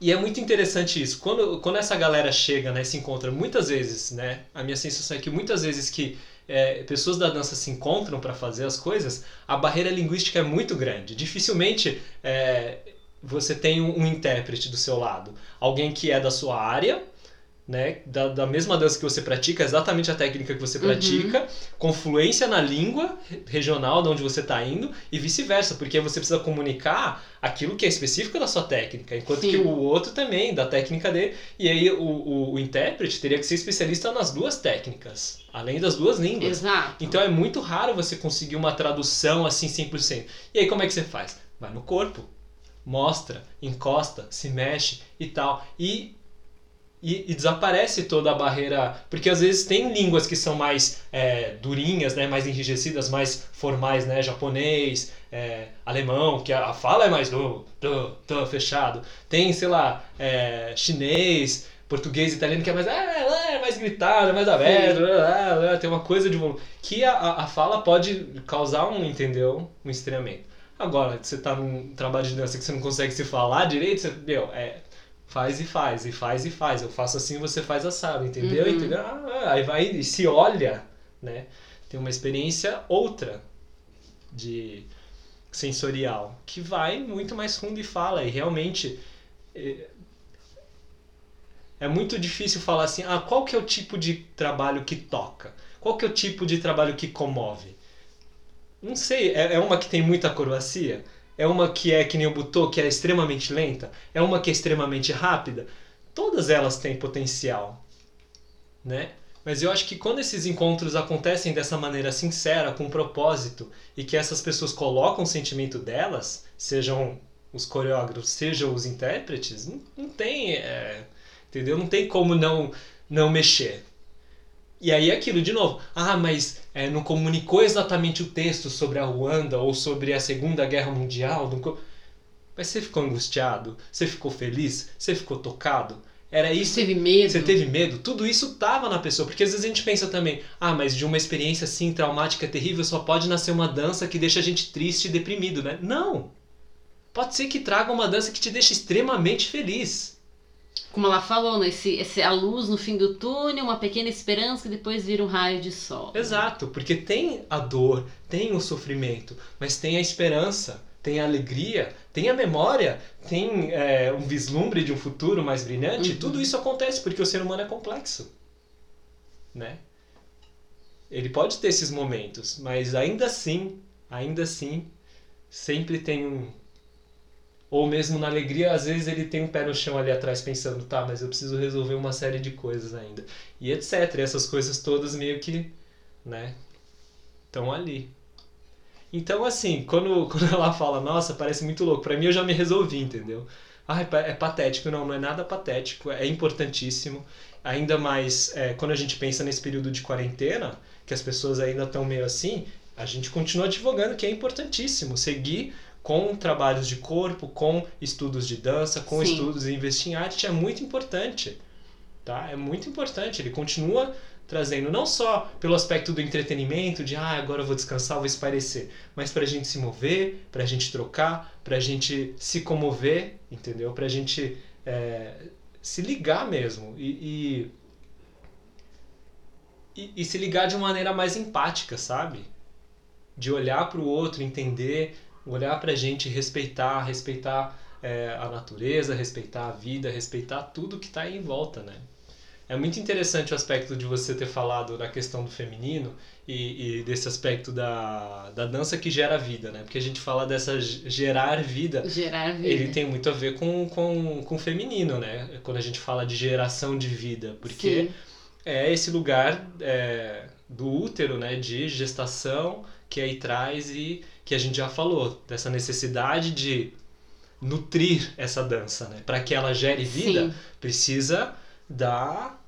E é muito interessante isso. Quando, quando essa galera chega, né, se encontra, muitas vezes, né? A minha sensação é que muitas vezes que é, pessoas da dança se encontram para fazer as coisas, a barreira linguística é muito grande. Dificilmente é, você tem um, um intérprete do seu lado. Alguém que é da sua área, né? Da, da mesma dança que você pratica, exatamente a técnica que você Uhum. pratica, com fluência na língua regional de onde você está indo e vice-versa, porque você precisa comunicar aquilo que é específico da sua técnica, enquanto Sim. que o outro também, da técnica dele. E aí o, o, o intérprete teria que ser especialista nas duas técnicas, além das duas línguas. Exato. Então é muito raro você conseguir uma tradução assim 100%. E aí como é que você faz? Vai no corpo, mostra, encosta, se mexe e tal. E, e, e desaparece toda a barreira. Porque às vezes tem línguas que são mais é, durinhas, né? mais enrijecidas, mais formais, né? Japonês, é, alemão, que a, a fala é mais do, do, do, fechado. Tem, sei lá, é, chinês, português, italiano, que é mais, é, é mais gritado, é mais aberto, tem uma coisa de volume. Que a, a, fala pode causar um, entendeu? Um estranhamento. Agora, você tá num trabalho de dança que você não consegue se falar direito, você, meu, é, faz e faz, e faz e faz. Eu faço assim, você faz assado, entendeu? Uhum. entendeu? Ah, aí vai e se olha, né? Tem uma experiência outra de sensorial, que vai muito mais fundo e fala, e realmente é, é muito difícil falar assim, ah, qual que é o tipo de trabalho que toca? Qual que é o tipo de trabalho que comove? Não sei, é, é uma que tem muita acrobacia? É uma que é que nem o Butô, que é extremamente lenta? É uma que é extremamente rápida? Todas elas têm potencial, né? Mas eu acho que quando esses encontros acontecem dessa maneira sincera, com propósito, e que essas pessoas colocam o sentimento delas, sejam os coreógrafos, sejam os intérpretes, não, não tem, é, entendeu? Não tem como não, não mexer. E aí aquilo, de novo, ah, mas é, não comunicou exatamente o texto sobre a Ruanda ou sobre a Segunda Guerra Mundial. Não. Mas você ficou angustiado? Você ficou feliz? Você ficou tocado? Era isso. Você teve medo? Você teve medo? Tudo isso tava na pessoa. Porque às vezes a gente pensa também, ah, mas de uma experiência assim traumática, terrível, só pode nascer uma dança que deixa a gente triste e deprimido, né? Não! Pode ser que traga uma dança que te deixe extremamente feliz. Como ela falou, né? esse, esse, a luz no fim do túnel, uma pequena esperança que depois vira um raio de sol. Exato, porque tem a dor, tem o sofrimento, mas tem a esperança, tem a alegria, tem a memória, tem é, um vislumbre de um futuro mais brilhante. Uhum. Tudo isso acontece porque o ser humano é complexo, né? Ele pode ter esses momentos, mas ainda assim, ainda assim, sempre tem um ou mesmo na alegria, às vezes ele tem um pé no chão ali atrás pensando, tá, mas eu preciso resolver uma série de coisas ainda. E etc. E essas coisas todas meio que, né, estão ali. Então, assim, quando, quando ela fala, nossa, parece muito louco, pra mim eu já me resolvi, entendeu? Ah, é patético. Não, não é nada patético, é importantíssimo. Ainda mais é, quando a gente pensa nesse período de quarentena, que as pessoas ainda estão meio assim, a gente continua advogando que é importantíssimo seguir com trabalhos de corpo, com estudos de dança, com Sim. estudos e investir em arte é muito importante. Tá? É muito importante. Ele continua trazendo não só pelo aspecto do entretenimento, de ah, agora eu vou descansar, vou espairecer, mas pra gente se mover, pra gente trocar, pra gente se comover, entendeu? Pra gente é, se ligar mesmo e, e, e, e se ligar de uma maneira mais empática, sabe? De olhar para o outro, entender, olhar pra gente, respeitar, respeitar é, a natureza, respeitar a vida, respeitar tudo que está aí em volta, né? É muito interessante o aspecto de você ter falado da questão do feminino e, e, desse aspecto da, da dança que gera vida, né? Porque a gente fala dessa gerar vida. Gerar vida. Ele tem muito a ver com, com, com o feminino, né? Quando a gente fala de geração de vida. Porque Sim. é esse lugar é, do útero, né? De gestação que aí traz e que a gente já falou, dessa necessidade de nutrir essa dança, né? Para que ela gere vida, Sim. precisa dar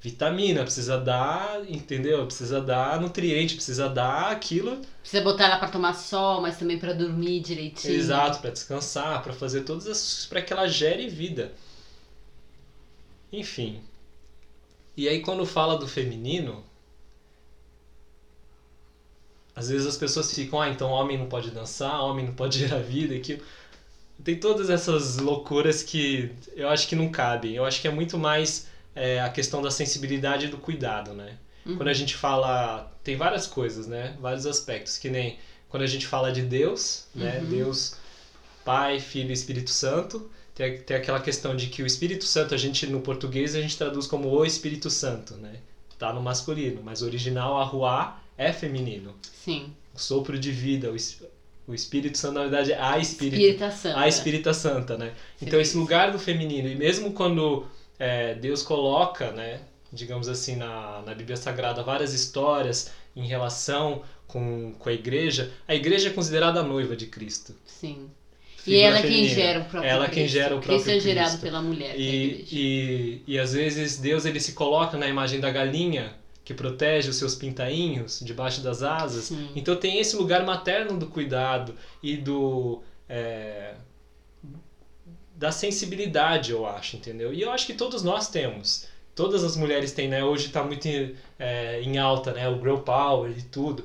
vitamina, precisa dar, entendeu? Precisa dar nutriente, precisa dar aquilo. Precisa botar ela pra tomar sol, mas também pra dormir direitinho. Exato, para descansar, para fazer todas as para que ela gere vida. Enfim. E aí quando fala do feminino, às vezes as pessoas ficam, ah, então homem não pode dançar, homem não pode gerar vida, aquilo. Tem todas essas loucuras que eu acho que não cabem. Eu acho que é muito mais é, a questão da sensibilidade e do cuidado, né? Uhum. Quando a gente fala, tem várias coisas, né? Vários aspectos, que nem quando a gente fala de Deus, né? Uhum. Deus Pai, Filho e Espírito Santo, tem tem, aquela questão de que o Espírito Santo, a gente no português a gente traduz como o Espírito Santo, né? Tá no masculino, mas original arruá é feminino. Sim. O sopro de vida, o, o Espírito Santo na verdade é a Espírito, Espírita Santa. a Espírita Santa, né? Então esse lugar do feminino e mesmo quando é, Deus coloca, né, digamos assim, na, na Bíblia Sagrada várias histórias em relação com, com a igreja, a igreja é considerada a noiva de Cristo. Sim. E ela é quem gera o próprio Ela Cristo. quem gera o Cristo próprio é gerado Cristo. pela mulher, E, e, e às vezes Deus ele se coloca na imagem da galinha que protege os seus pintainhos debaixo das asas. Sim. Então tem esse lugar materno do cuidado e do é, da sensibilidade, eu acho, entendeu? E eu acho que todos nós temos. Todas as mulheres têm, né? Hoje está muito é, em alta, né? O girl power e tudo,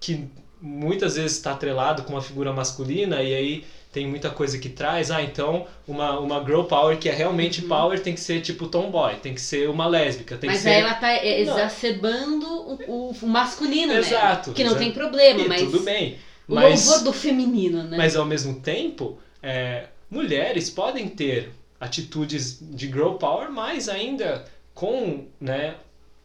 que muitas vezes está atrelado com uma figura masculina e aí tem muita coisa que traz. Ah, então uma, uma girl power que é realmente Uhum. power tem que ser tipo tomboy, tem que ser uma lésbica, tem Mas que ser aí ela tá exacerbando o, o- o masculino, Exato, né? Que não exato. tem problema, E mas tudo bem. o Mas, louvor do feminino, né? mas ao mesmo tempo, é, mulheres podem ter atitudes de girl power, mas ainda com, né,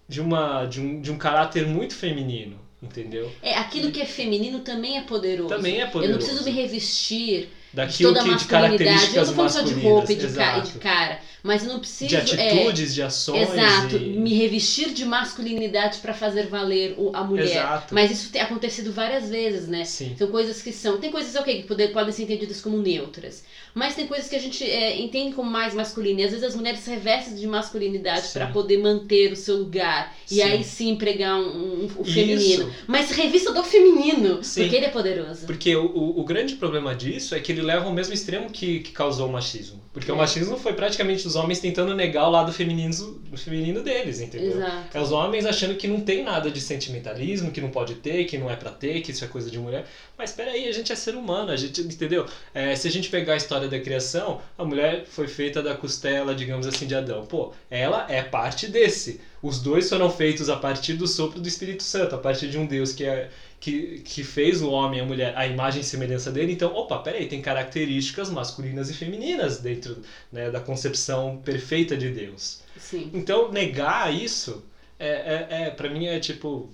de, uma, de, um, de um caráter muito feminino, entendeu? É, aquilo que é feminino também é poderoso. Também é Eu não poderoso. preciso me revestir de Daquilo toda a de masculinidade. Eu não falando só de roupa e de, ca- e de cara, mas eu não preciso. de é, atitudes, de ações. Exato, e- me revestir de masculinidade pra fazer valer a mulher. Exato. Mas isso tem acontecido várias vezes, né? Sim. São coisas que são. Tem coisas ok, que poder- podem ser entendidas como neutras. Mas tem coisas que a gente é, entende como mais masculinas. E às vezes as mulheres se revestem de masculinidade pra poder manter o seu lugar. E Sim. aí sim empregar um, um- o Isso. feminino. Mas revista do feminino. Sim. Porque ele é poderoso. Porque o, o, o grande problema disso é que ele leva ao mesmo extremo que, que causou o machismo. Porque o É. machismo foi praticamente os homens tentando negar o lado feminino, o feminino deles, entendeu? Exato. É os homens achando que não tem nada de sentimentalismo, que não pode ter, que não é pra ter, que isso é coisa de mulher. Mas peraí, a gente é ser humano, a gente, entendeu? É, se a gente pegar a história da criação, a mulher foi feita da costela, digamos assim, de Adão. Pô, ela é parte desse. Os dois foram feitos a partir do sopro do Espírito Santo, a partir de um Deus que é que, que fez o homem e a mulher a imagem e semelhança dele. Então, opa, peraí, tem características masculinas e femininas dentro né, da concepção perfeita de Deus. Sim. Então, negar isso, é, é, é para mim, é tipo.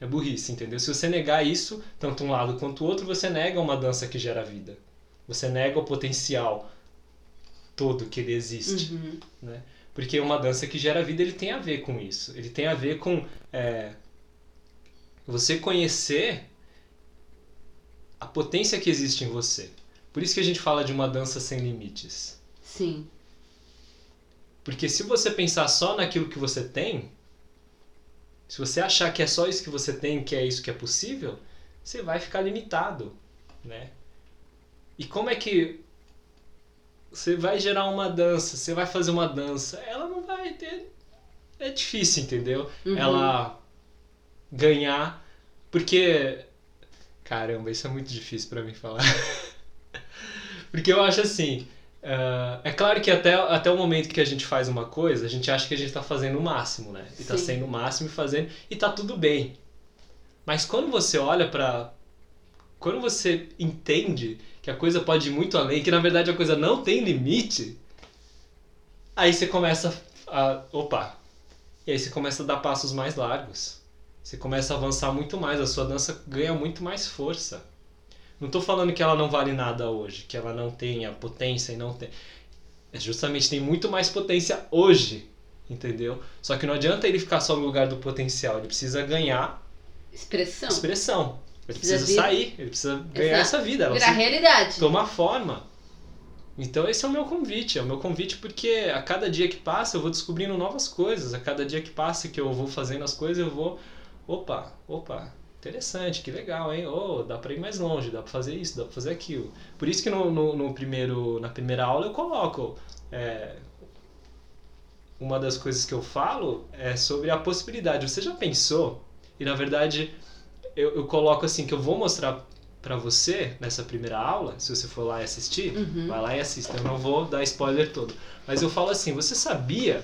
É burrice, entendeu? Se você negar isso, tanto um lado quanto o outro, você nega uma dança que gera vida. Você nega o potencial todo que ele existe. Uhum. Porque uma dança que gera vida, ele tem a ver com isso. Ele tem a ver com é, você conhecer a potência que existe em você. Por isso que a gente fala de uma dança sem limites. Sim. Porque se você pensar só naquilo que você tem, se você achar que é só isso que você tem, que é isso que é possível, você vai ficar limitado, né? E como é que você vai gerar uma dança, você vai fazer uma dança, ela não vai ter é difícil, entendeu? Uhum. Ela ganhar porque caramba, isso é muito difícil pra mim falar. porque eu acho assim, ah, é claro que até, até o momento que a gente faz uma coisa, a gente acha que a gente tá fazendo o máximo, né? E tá Sim. sendo o máximo e fazendo, e tá tudo bem. Mas quando você olha pra. Quando você entende que a coisa pode ir muito além, que na verdade a coisa não tem limite, aí você começa a. Opa! E aí você começa a dar passos mais largos. Você começa a avançar muito mais, a sua dança ganha muito mais força. Não tô falando que ela não vale nada hoje, que ela não tenha potência e não tem. É justamente tem muito mais potência hoje, entendeu? Só que não adianta ele ficar só no lugar do potencial, ele precisa ganhar Expressão. expressão. Ele Precisa precisa, sair, ele precisa ganhar Exato. essa vida, ela Virar realidade. tomar forma. Então esse é o meu convite, é o meu convite porque a cada dia que passa eu vou descobrindo novas coisas, a cada dia que passa que eu vou fazendo as coisas eu vou, opa, opa, interessante, que legal, hein? Oh, dá pra ir mais longe, dá pra fazer isso, dá pra fazer aquilo. Por isso que no, no, no primeiro, na primeira aula eu coloco é, uma das coisas que eu falo é sobre a possibilidade. Você já pensou? E na verdade eu, eu coloco assim que eu vou mostrar pra você nessa primeira aula, se você for lá e assistir, Uhum. vai lá e assista. Eu não vou dar spoiler todo. Mas eu falo assim, você sabia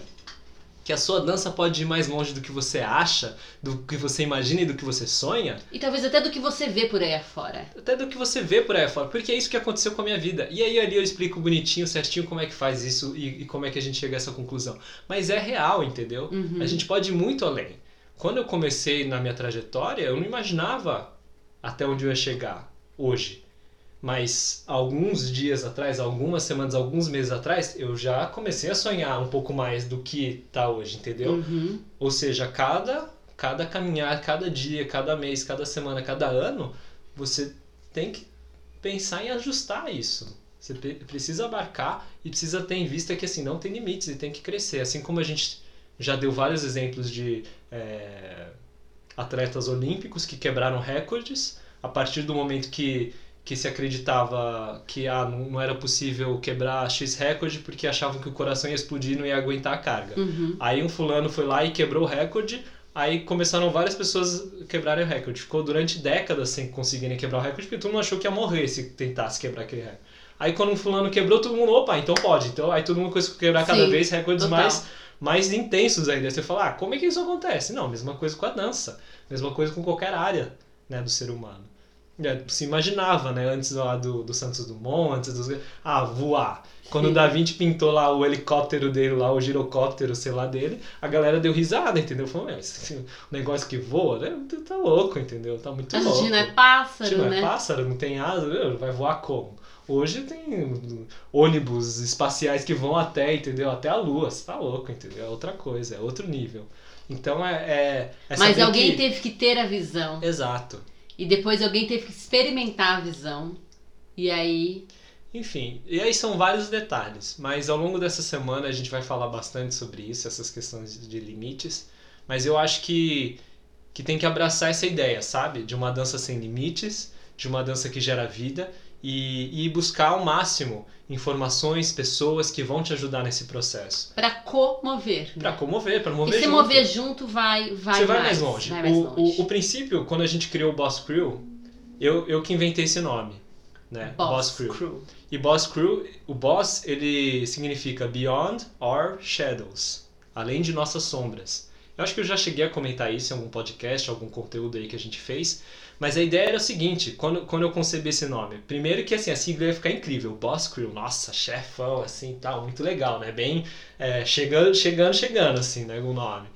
que a sua dança pode ir mais longe do que você acha, do que você imagina e do que você sonha. E talvez até do que você vê por aí afora. Até do que você vê por aí afora, porque é isso que aconteceu com a minha vida. E aí ali eu explico bonitinho, certinho como é que faz isso e, e como é que a gente chega a essa conclusão. Mas é real, entendeu? Uhum. A gente pode ir muito além. Quando eu comecei na minha trajetória, eu não imaginava até onde eu ia chegar hoje. Mas alguns dias atrás, algumas semanas, alguns meses atrás, eu já comecei a sonhar um pouco mais do que tá hoje, entendeu? Uhum. Ou seja, cada cada caminhar, cada dia, cada mês, cada semana, cada ano, você tem que pensar em ajustar isso. Você pre- precisa abarcar e precisa ter em vista que assim não tem limites e tem que crescer. Assim como a gente já deu vários exemplos de é, atletas olímpicos que quebraram recordes a partir do momento que que se acreditava que ah, não era possível quebrar X recorde porque achavam que o coração ia explodir e não ia aguentar a carga. Uhum. Aí um fulano foi lá e quebrou o recorde, aí começaram várias pessoas a quebrarem o recorde. Ficou durante décadas sem conseguirem quebrar o recorde, porque todo mundo achou que ia morrer se tentasse quebrar aquele recorde. Aí quando um fulano quebrou, todo mundo, opa, então pode. Então aí todo mundo começou a quebrar cada Sim, vez recordes total. mais, mais intensos ainda. Você fala, ah, como é que isso acontece? Não, mesma coisa com a dança, mesma coisa com qualquer área né, do ser humano. É, Se imaginava, né, antes lá do, do Santos Dumont, antes dos... Ah, voar. Quando o Da Vinci pintou lá o helicóptero dele, lá o girocóptero, sei lá, dele, a galera deu risada, entendeu? Falou, meu, esse negócio que voa, né, tu tá louco, entendeu? Tá muito louco. gente não é pássaro, Tipo, é né? pássaro, não tem asa, vai voar como? Hoje tem ônibus espaciais que vão até, entendeu? Até a Lua, você tá louco, entendeu? É outra coisa, é outro nível. Então é. é, é Mas alguém que... teve que ter a visão. Exato. E depois alguém teve que experimentar a visão. E aí. Enfim, e aí são vários detalhes, mas ao longo dessa semana a gente vai falar bastante sobre isso, essas questões de limites. Mas eu acho que, que tem que abraçar essa ideia, sabe? De uma dança sem limites, de uma dança que gera vida e, e buscar ao máximo informações, pessoas que vão te ajudar nesse processo. Pra comover. Pra comover, pra mover e se junto. mover junto vai, vai Você vai mais, mais longe. Vai mais o, longe. O, o princípio, quando a gente criou o Boss Crew, eu, eu que inventei esse nome, né? Boss, Crew. Crew. E Boss Crew, o Boss, ele significa Beyond Our Shadows, além de nossas sombras. Eu acho que eu já cheguei a comentar isso em algum podcast, algum conteúdo aí que a gente fez, mas a ideia era o seguinte, quando, quando eu concebi esse nome, primeiro que assim, a sigla ia ficar incrível, Boss Crew, nossa, chefão, assim, tal, muito legal, né? Bem, é, chegando, chegando, chegando, assim, né, o nome.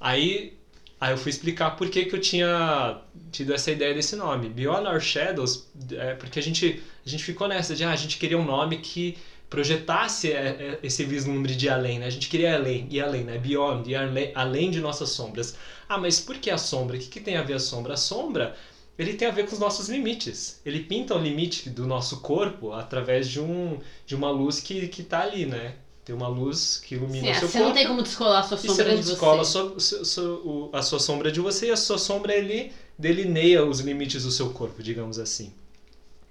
Aí Aí eu fui explicar por que, que eu tinha tido essa ideia desse nome. Beyond Our Shadows, é porque a gente, a gente ficou nessa de ah, a gente queria um nome que projetasse é, é, esse vislumbre de além, né? A gente queria além, ir além, né? Beyond, ir além, além de nossas sombras. Ah, mas por que a sombra? O que, que tem a ver a sombra? A sombra, ele tem a ver com os nossos limites. Ele pinta o limite do nosso corpo através de, um, de uma luz que, que tá ali, né? Tem uma luz que ilumina Sim, o seu você corpo. não tem como descolar a sua E você sombra de você. descola a sua, su- su- o- a sua sombra de você e a sua sombra ele delineia os limites do seu corpo, digamos assim.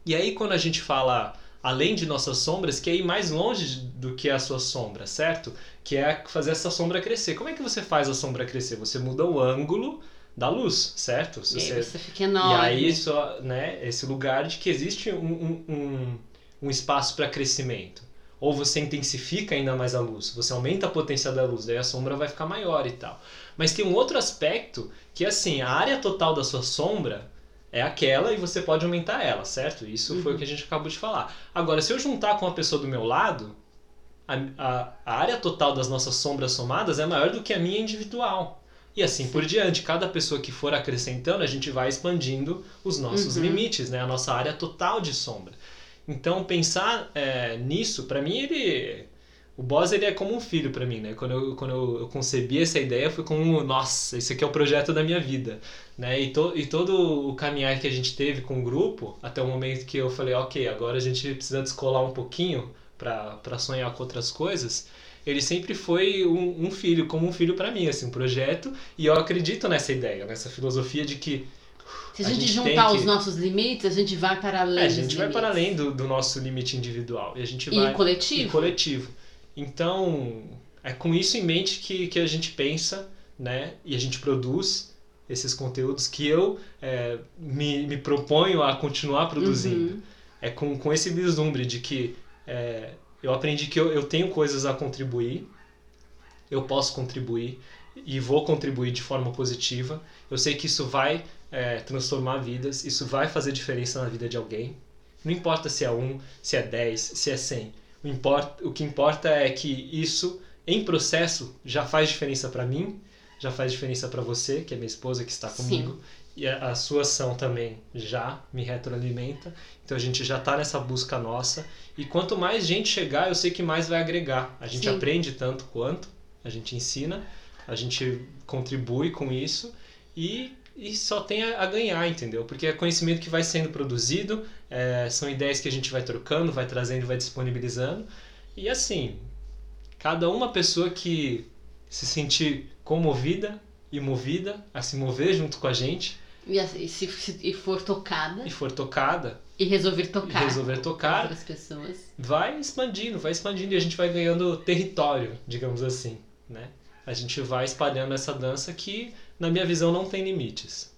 E aí quando a gente fala além de nossas sombras, que é ir mais longe do que a sua sombra, certo? Que é fazer essa sombra crescer. Como é que você faz a sombra crescer? Você muda o ângulo da luz, certo? Se E aí você- você fica e enorme. aí só, né, esse lugar de que existe um, um, um, um espaço para crescimento. Ou você intensifica ainda mais a luz, você aumenta a potência da luz, daí a sombra vai ficar maior e tal. Mas tem um outro aspecto que assim, a área total da sua sombra é aquela e você pode aumentar ela, certo? Isso foi o que a gente acabou de falar. Agora, se eu juntar com a pessoa do meu lado, a, a, a área total das nossas sombras somadas é maior do que a minha individual. E assim por diante, cada pessoa que for acrescentando, a gente vai expandindo os nossos Uhum. limites, né? a nossa área total de sombra. Então, pensar é, nisso, para mim, ele. O Boss ele é como um filho para mim, né? Quando, eu, quando eu, eu concebi essa ideia, foi como, nossa, esse aqui é o projeto da minha vida, né? E, to, e todo o caminhar que a gente teve com o grupo, até o momento que eu falei, ok, agora a gente precisa descolar um pouquinho para sonhar com outras coisas, ele sempre foi um, um filho, como um filho para mim, assim, um projeto, e eu acredito nessa ideia, nessa filosofia de que Se a a gente, gente juntar tem os que- nossos limites, a gente vai para além é, a gente vai limites. para além do, do nosso limite individual, e a gente E vai... coletivo. E coletivo. Então, é com isso em mente que, que a gente pensa, né? E a gente produz esses conteúdos que eu é, me, me proponho a continuar produzindo. Uhum. É com, com esse vislumbre de que é, eu aprendi que eu, eu tenho coisas a contribuir eu posso contribuir e vou contribuir de forma positiva. Eu sei que isso vai é, transformar vidas, isso vai fazer diferença na vida de alguém. Não importa se é um, se é dez, se é cem. O, importa, o que importa é que isso, em processo, já faz diferença para mim, já faz diferença para você, que é minha esposa que está comigo, Sim. e a, a, sua ação também já me retroalimenta. Então a gente já está nessa busca nossa. E quanto mais gente chegar, eu sei que mais vai agregar. A gente Sim. aprende tanto quanto, a gente ensina, a gente contribui com isso e e só tem a, ganhar, entendeu? Porque é conhecimento que vai sendo produzido, é, são ideias que a gente vai trocando, vai trazendo, vai disponibilizando. E assim, cada uma pessoa que se sentir comovida e movida a se mover junto com a gente. E, e se, se, e for tocada. E for tocada. E resolver tocar. E resolver tocar. Outras pessoas. Vai expandindo, vai expandindo e a gente vai ganhando território, digamos assim, né? A gente vai espalhando essa dança que na minha visão, não tem limites.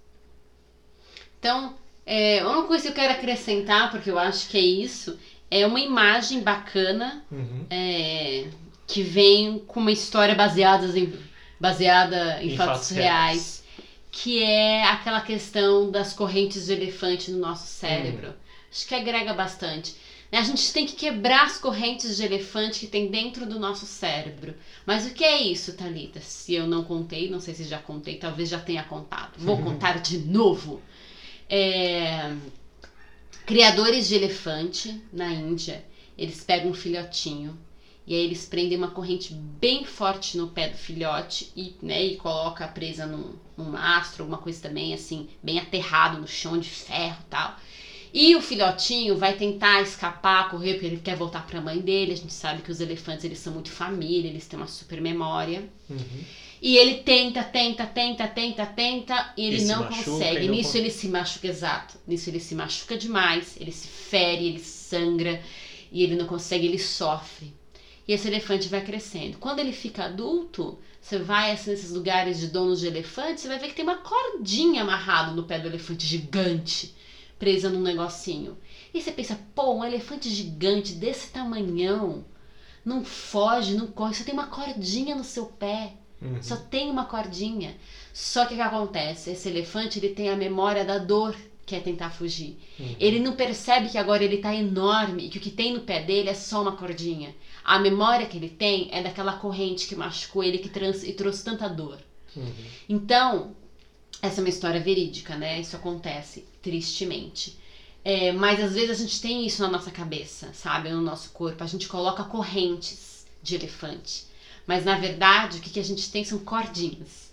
Então, é, uma coisa que eu quero acrescentar, porque eu acho que é isso, é uma imagem bacana uhum. é, que vem com uma história baseada em, baseada em, em fatos, fatos reais, reais, que é aquela questão das correntes de elefante no nosso cérebro. Uhum. Acho que agrega bastante. Né? A gente tem que quebrar as correntes de elefante que tem dentro do nosso cérebro. Mas o que é isso, Talita? Se eu não contei, não sei se já contei, talvez já tenha contado. Vou contar de novo. É... Criadores de elefante na Índia, eles pegam um filhotinho e aí eles prendem uma corrente bem forte no pé do filhote e, né, e coloca presa num, num mastro, alguma coisa também assim, bem aterrado no chão de ferro tal. E o filhotinho vai tentar escapar, correr, porque ele quer voltar para a mãe dele. A gente sabe que os elefantes eles são muito família, eles têm uma super memória. Uhum. E ele tenta, tenta, tenta, tenta, tenta, e ele e não consegue. Nisso ele se machuca, exato. Nisso ele se machuca demais, ele se fere, ele sangra, e ele não consegue, ele sofre. E esse elefante vai crescendo. Quando ele fica adulto, você vai assim, nesses lugares de donos de elefantes, você vai ver que tem uma cordinha amarrada no pé do elefante gigante presa num negocinho. E você pensa, pô, um elefante gigante desse tamanhão não foge, não corre, só tem uma cordinha no seu pé. Uhum. Só tem uma cordinha. Só que o que acontece? Esse elefante ele tem a memória da dor que é tentar fugir. Uhum. Ele não percebe que agora ele está enorme e que o que tem no pé dele é só uma cordinha. A memória que ele tem é daquela corrente que machucou ele que trans, e trouxe tanta dor. Uhum. Então, essa é uma história verídica, né? Isso acontece, tristemente. É, mas às vezes a gente tem isso na nossa cabeça, sabe? No nosso corpo. A gente coloca correntes de elefante. Mas na verdade, o que, que a gente tem são cordinhas,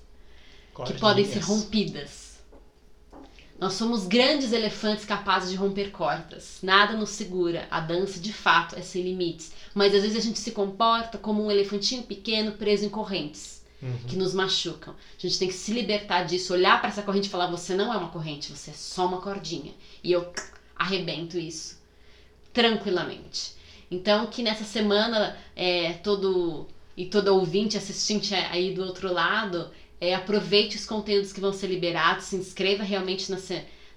cordinhas. que podem ser rompidas. Nós somos grandes elefantes capazes de romper cordas. Nada nos segura. A dança, de fato, é sem limites. Mas às vezes a gente se comporta como um elefantinho pequeno preso em correntes uhum. que nos machucam. A gente tem que se libertar disso, olhar para essa corrente e falar: você não é uma corrente, você é só uma cordinha. E eu arrebento isso tranquilamente. Então, que nessa semana é, todo e todo ouvinte, assistente aí do outro lado, é, aproveite os conteúdos que vão ser liberados, se inscreva realmente na,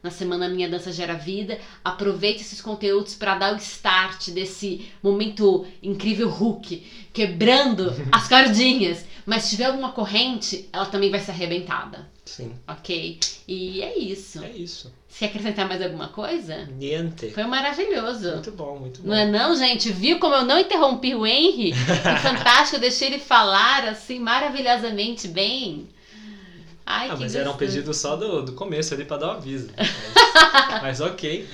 na semana Minha Dança Gera Vida. Aproveite esses conteúdos para dar o start desse momento incrível Hulk, quebrando as cordinhas. Mas se tiver alguma corrente, ela também vai ser arrebentada. Sim. Ok? E é isso. É isso. Se acrescentar mais alguma coisa? Niente. Foi maravilhoso. Muito bom, muito bom. Não é não, gente? Viu como eu não interrompi o Henry? Que fantástico, eu deixei ele falar assim maravilhosamente bem. Ai, ah, mas era um pedido só do, do começo ali para dar o um aviso. Mas, mas ok.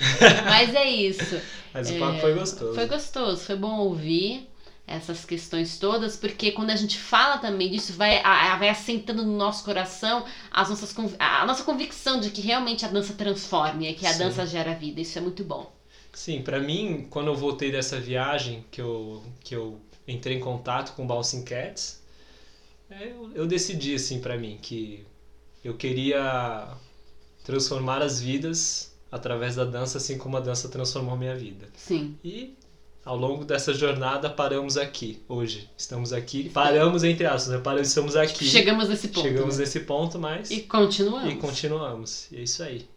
Mas é isso. Mas o papo foi gostoso. Foi gostoso, foi bom ouvir essas questões todas, porque quando a gente fala também disso, vai, vai assentando no nosso coração as nossas, a nossa convicção de que realmente a dança transforma e que a Sim. dança gera vida. Isso é muito bom. Sim, para mim, quando eu voltei dessa viagem, que eu, que eu entrei em contato com Bouncing Cats, é, eu, eu decidi, assim, para mim, que eu queria transformar as vidas através da dança, assim como a dança transformou a minha vida. Sim. E ao longo dessa jornada paramos aqui hoje. Estamos aqui, paramos entre aspas, né? Paramos, estamos aqui. Chegamos nesse ponto. Chegamos né? nesse ponto, mas e continuamos. E continuamos. E é isso aí.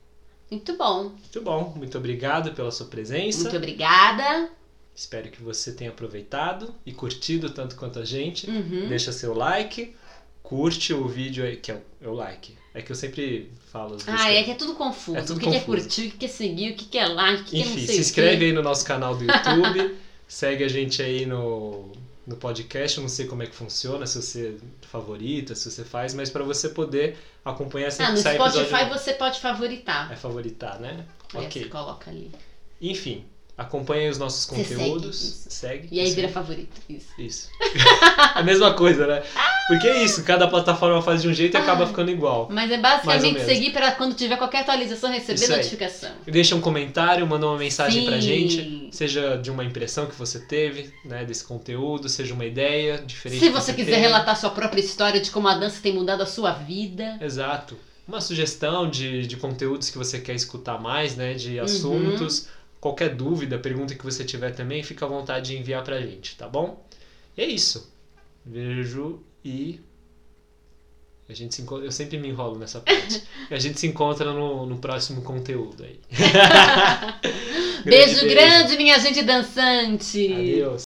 Muito bom. Muito bom. Muito obrigado pela sua presença. Muito obrigada. Espero que você tenha aproveitado e curtido tanto quanto a gente. Uhum. Deixa seu like, curte o vídeo aí, que é o, é o like. É que eu sempre falo Ah, é que é tudo confuso. É tudo o que, que é confuso. curtir, o que, é seguir, o que, é like, o que, é não Enfim, sei se inscreve aí no nosso canal do YouTube, segue a gente aí no, no podcast. Eu não sei como é que funciona, se você favorita, se você faz, mas para você poder acompanhar sempre Ah, no sai episódio Spotify novo. você pode favoritar. É favoritar, né? Aí ok. você coloca ali. Enfim, acompanhe os nossos Você conteúdos. segue, isso. Segue. E aí vira favorito. Isso. Isso. a mesma coisa, né? Porque é isso, cada plataforma faz de um jeito e acaba Ah. ficando igual. Mas é basicamente seguir para quando tiver qualquer atualização receber Isso aí. notificação. Deixa um comentário, manda uma mensagem pra Sim. gente, seja de uma impressão que você teve, né, desse conteúdo, seja uma ideia diferente. Se que você quiser relatar sua própria história de como a dança tem mudado a sua vida. Exato. Uma sugestão de, de conteúdos que você quer escutar mais, né, Uhum. de assuntos, qualquer dúvida, pergunta que você tiver também, fica à vontade de enviar pra gente, tá bom? E é isso. Vejo e a gente se encontra, eu sempre me enrolo nessa parte. e a gente se encontra no, no próximo conteúdo aí. Beijo grande, minha gente dançante! Adeus.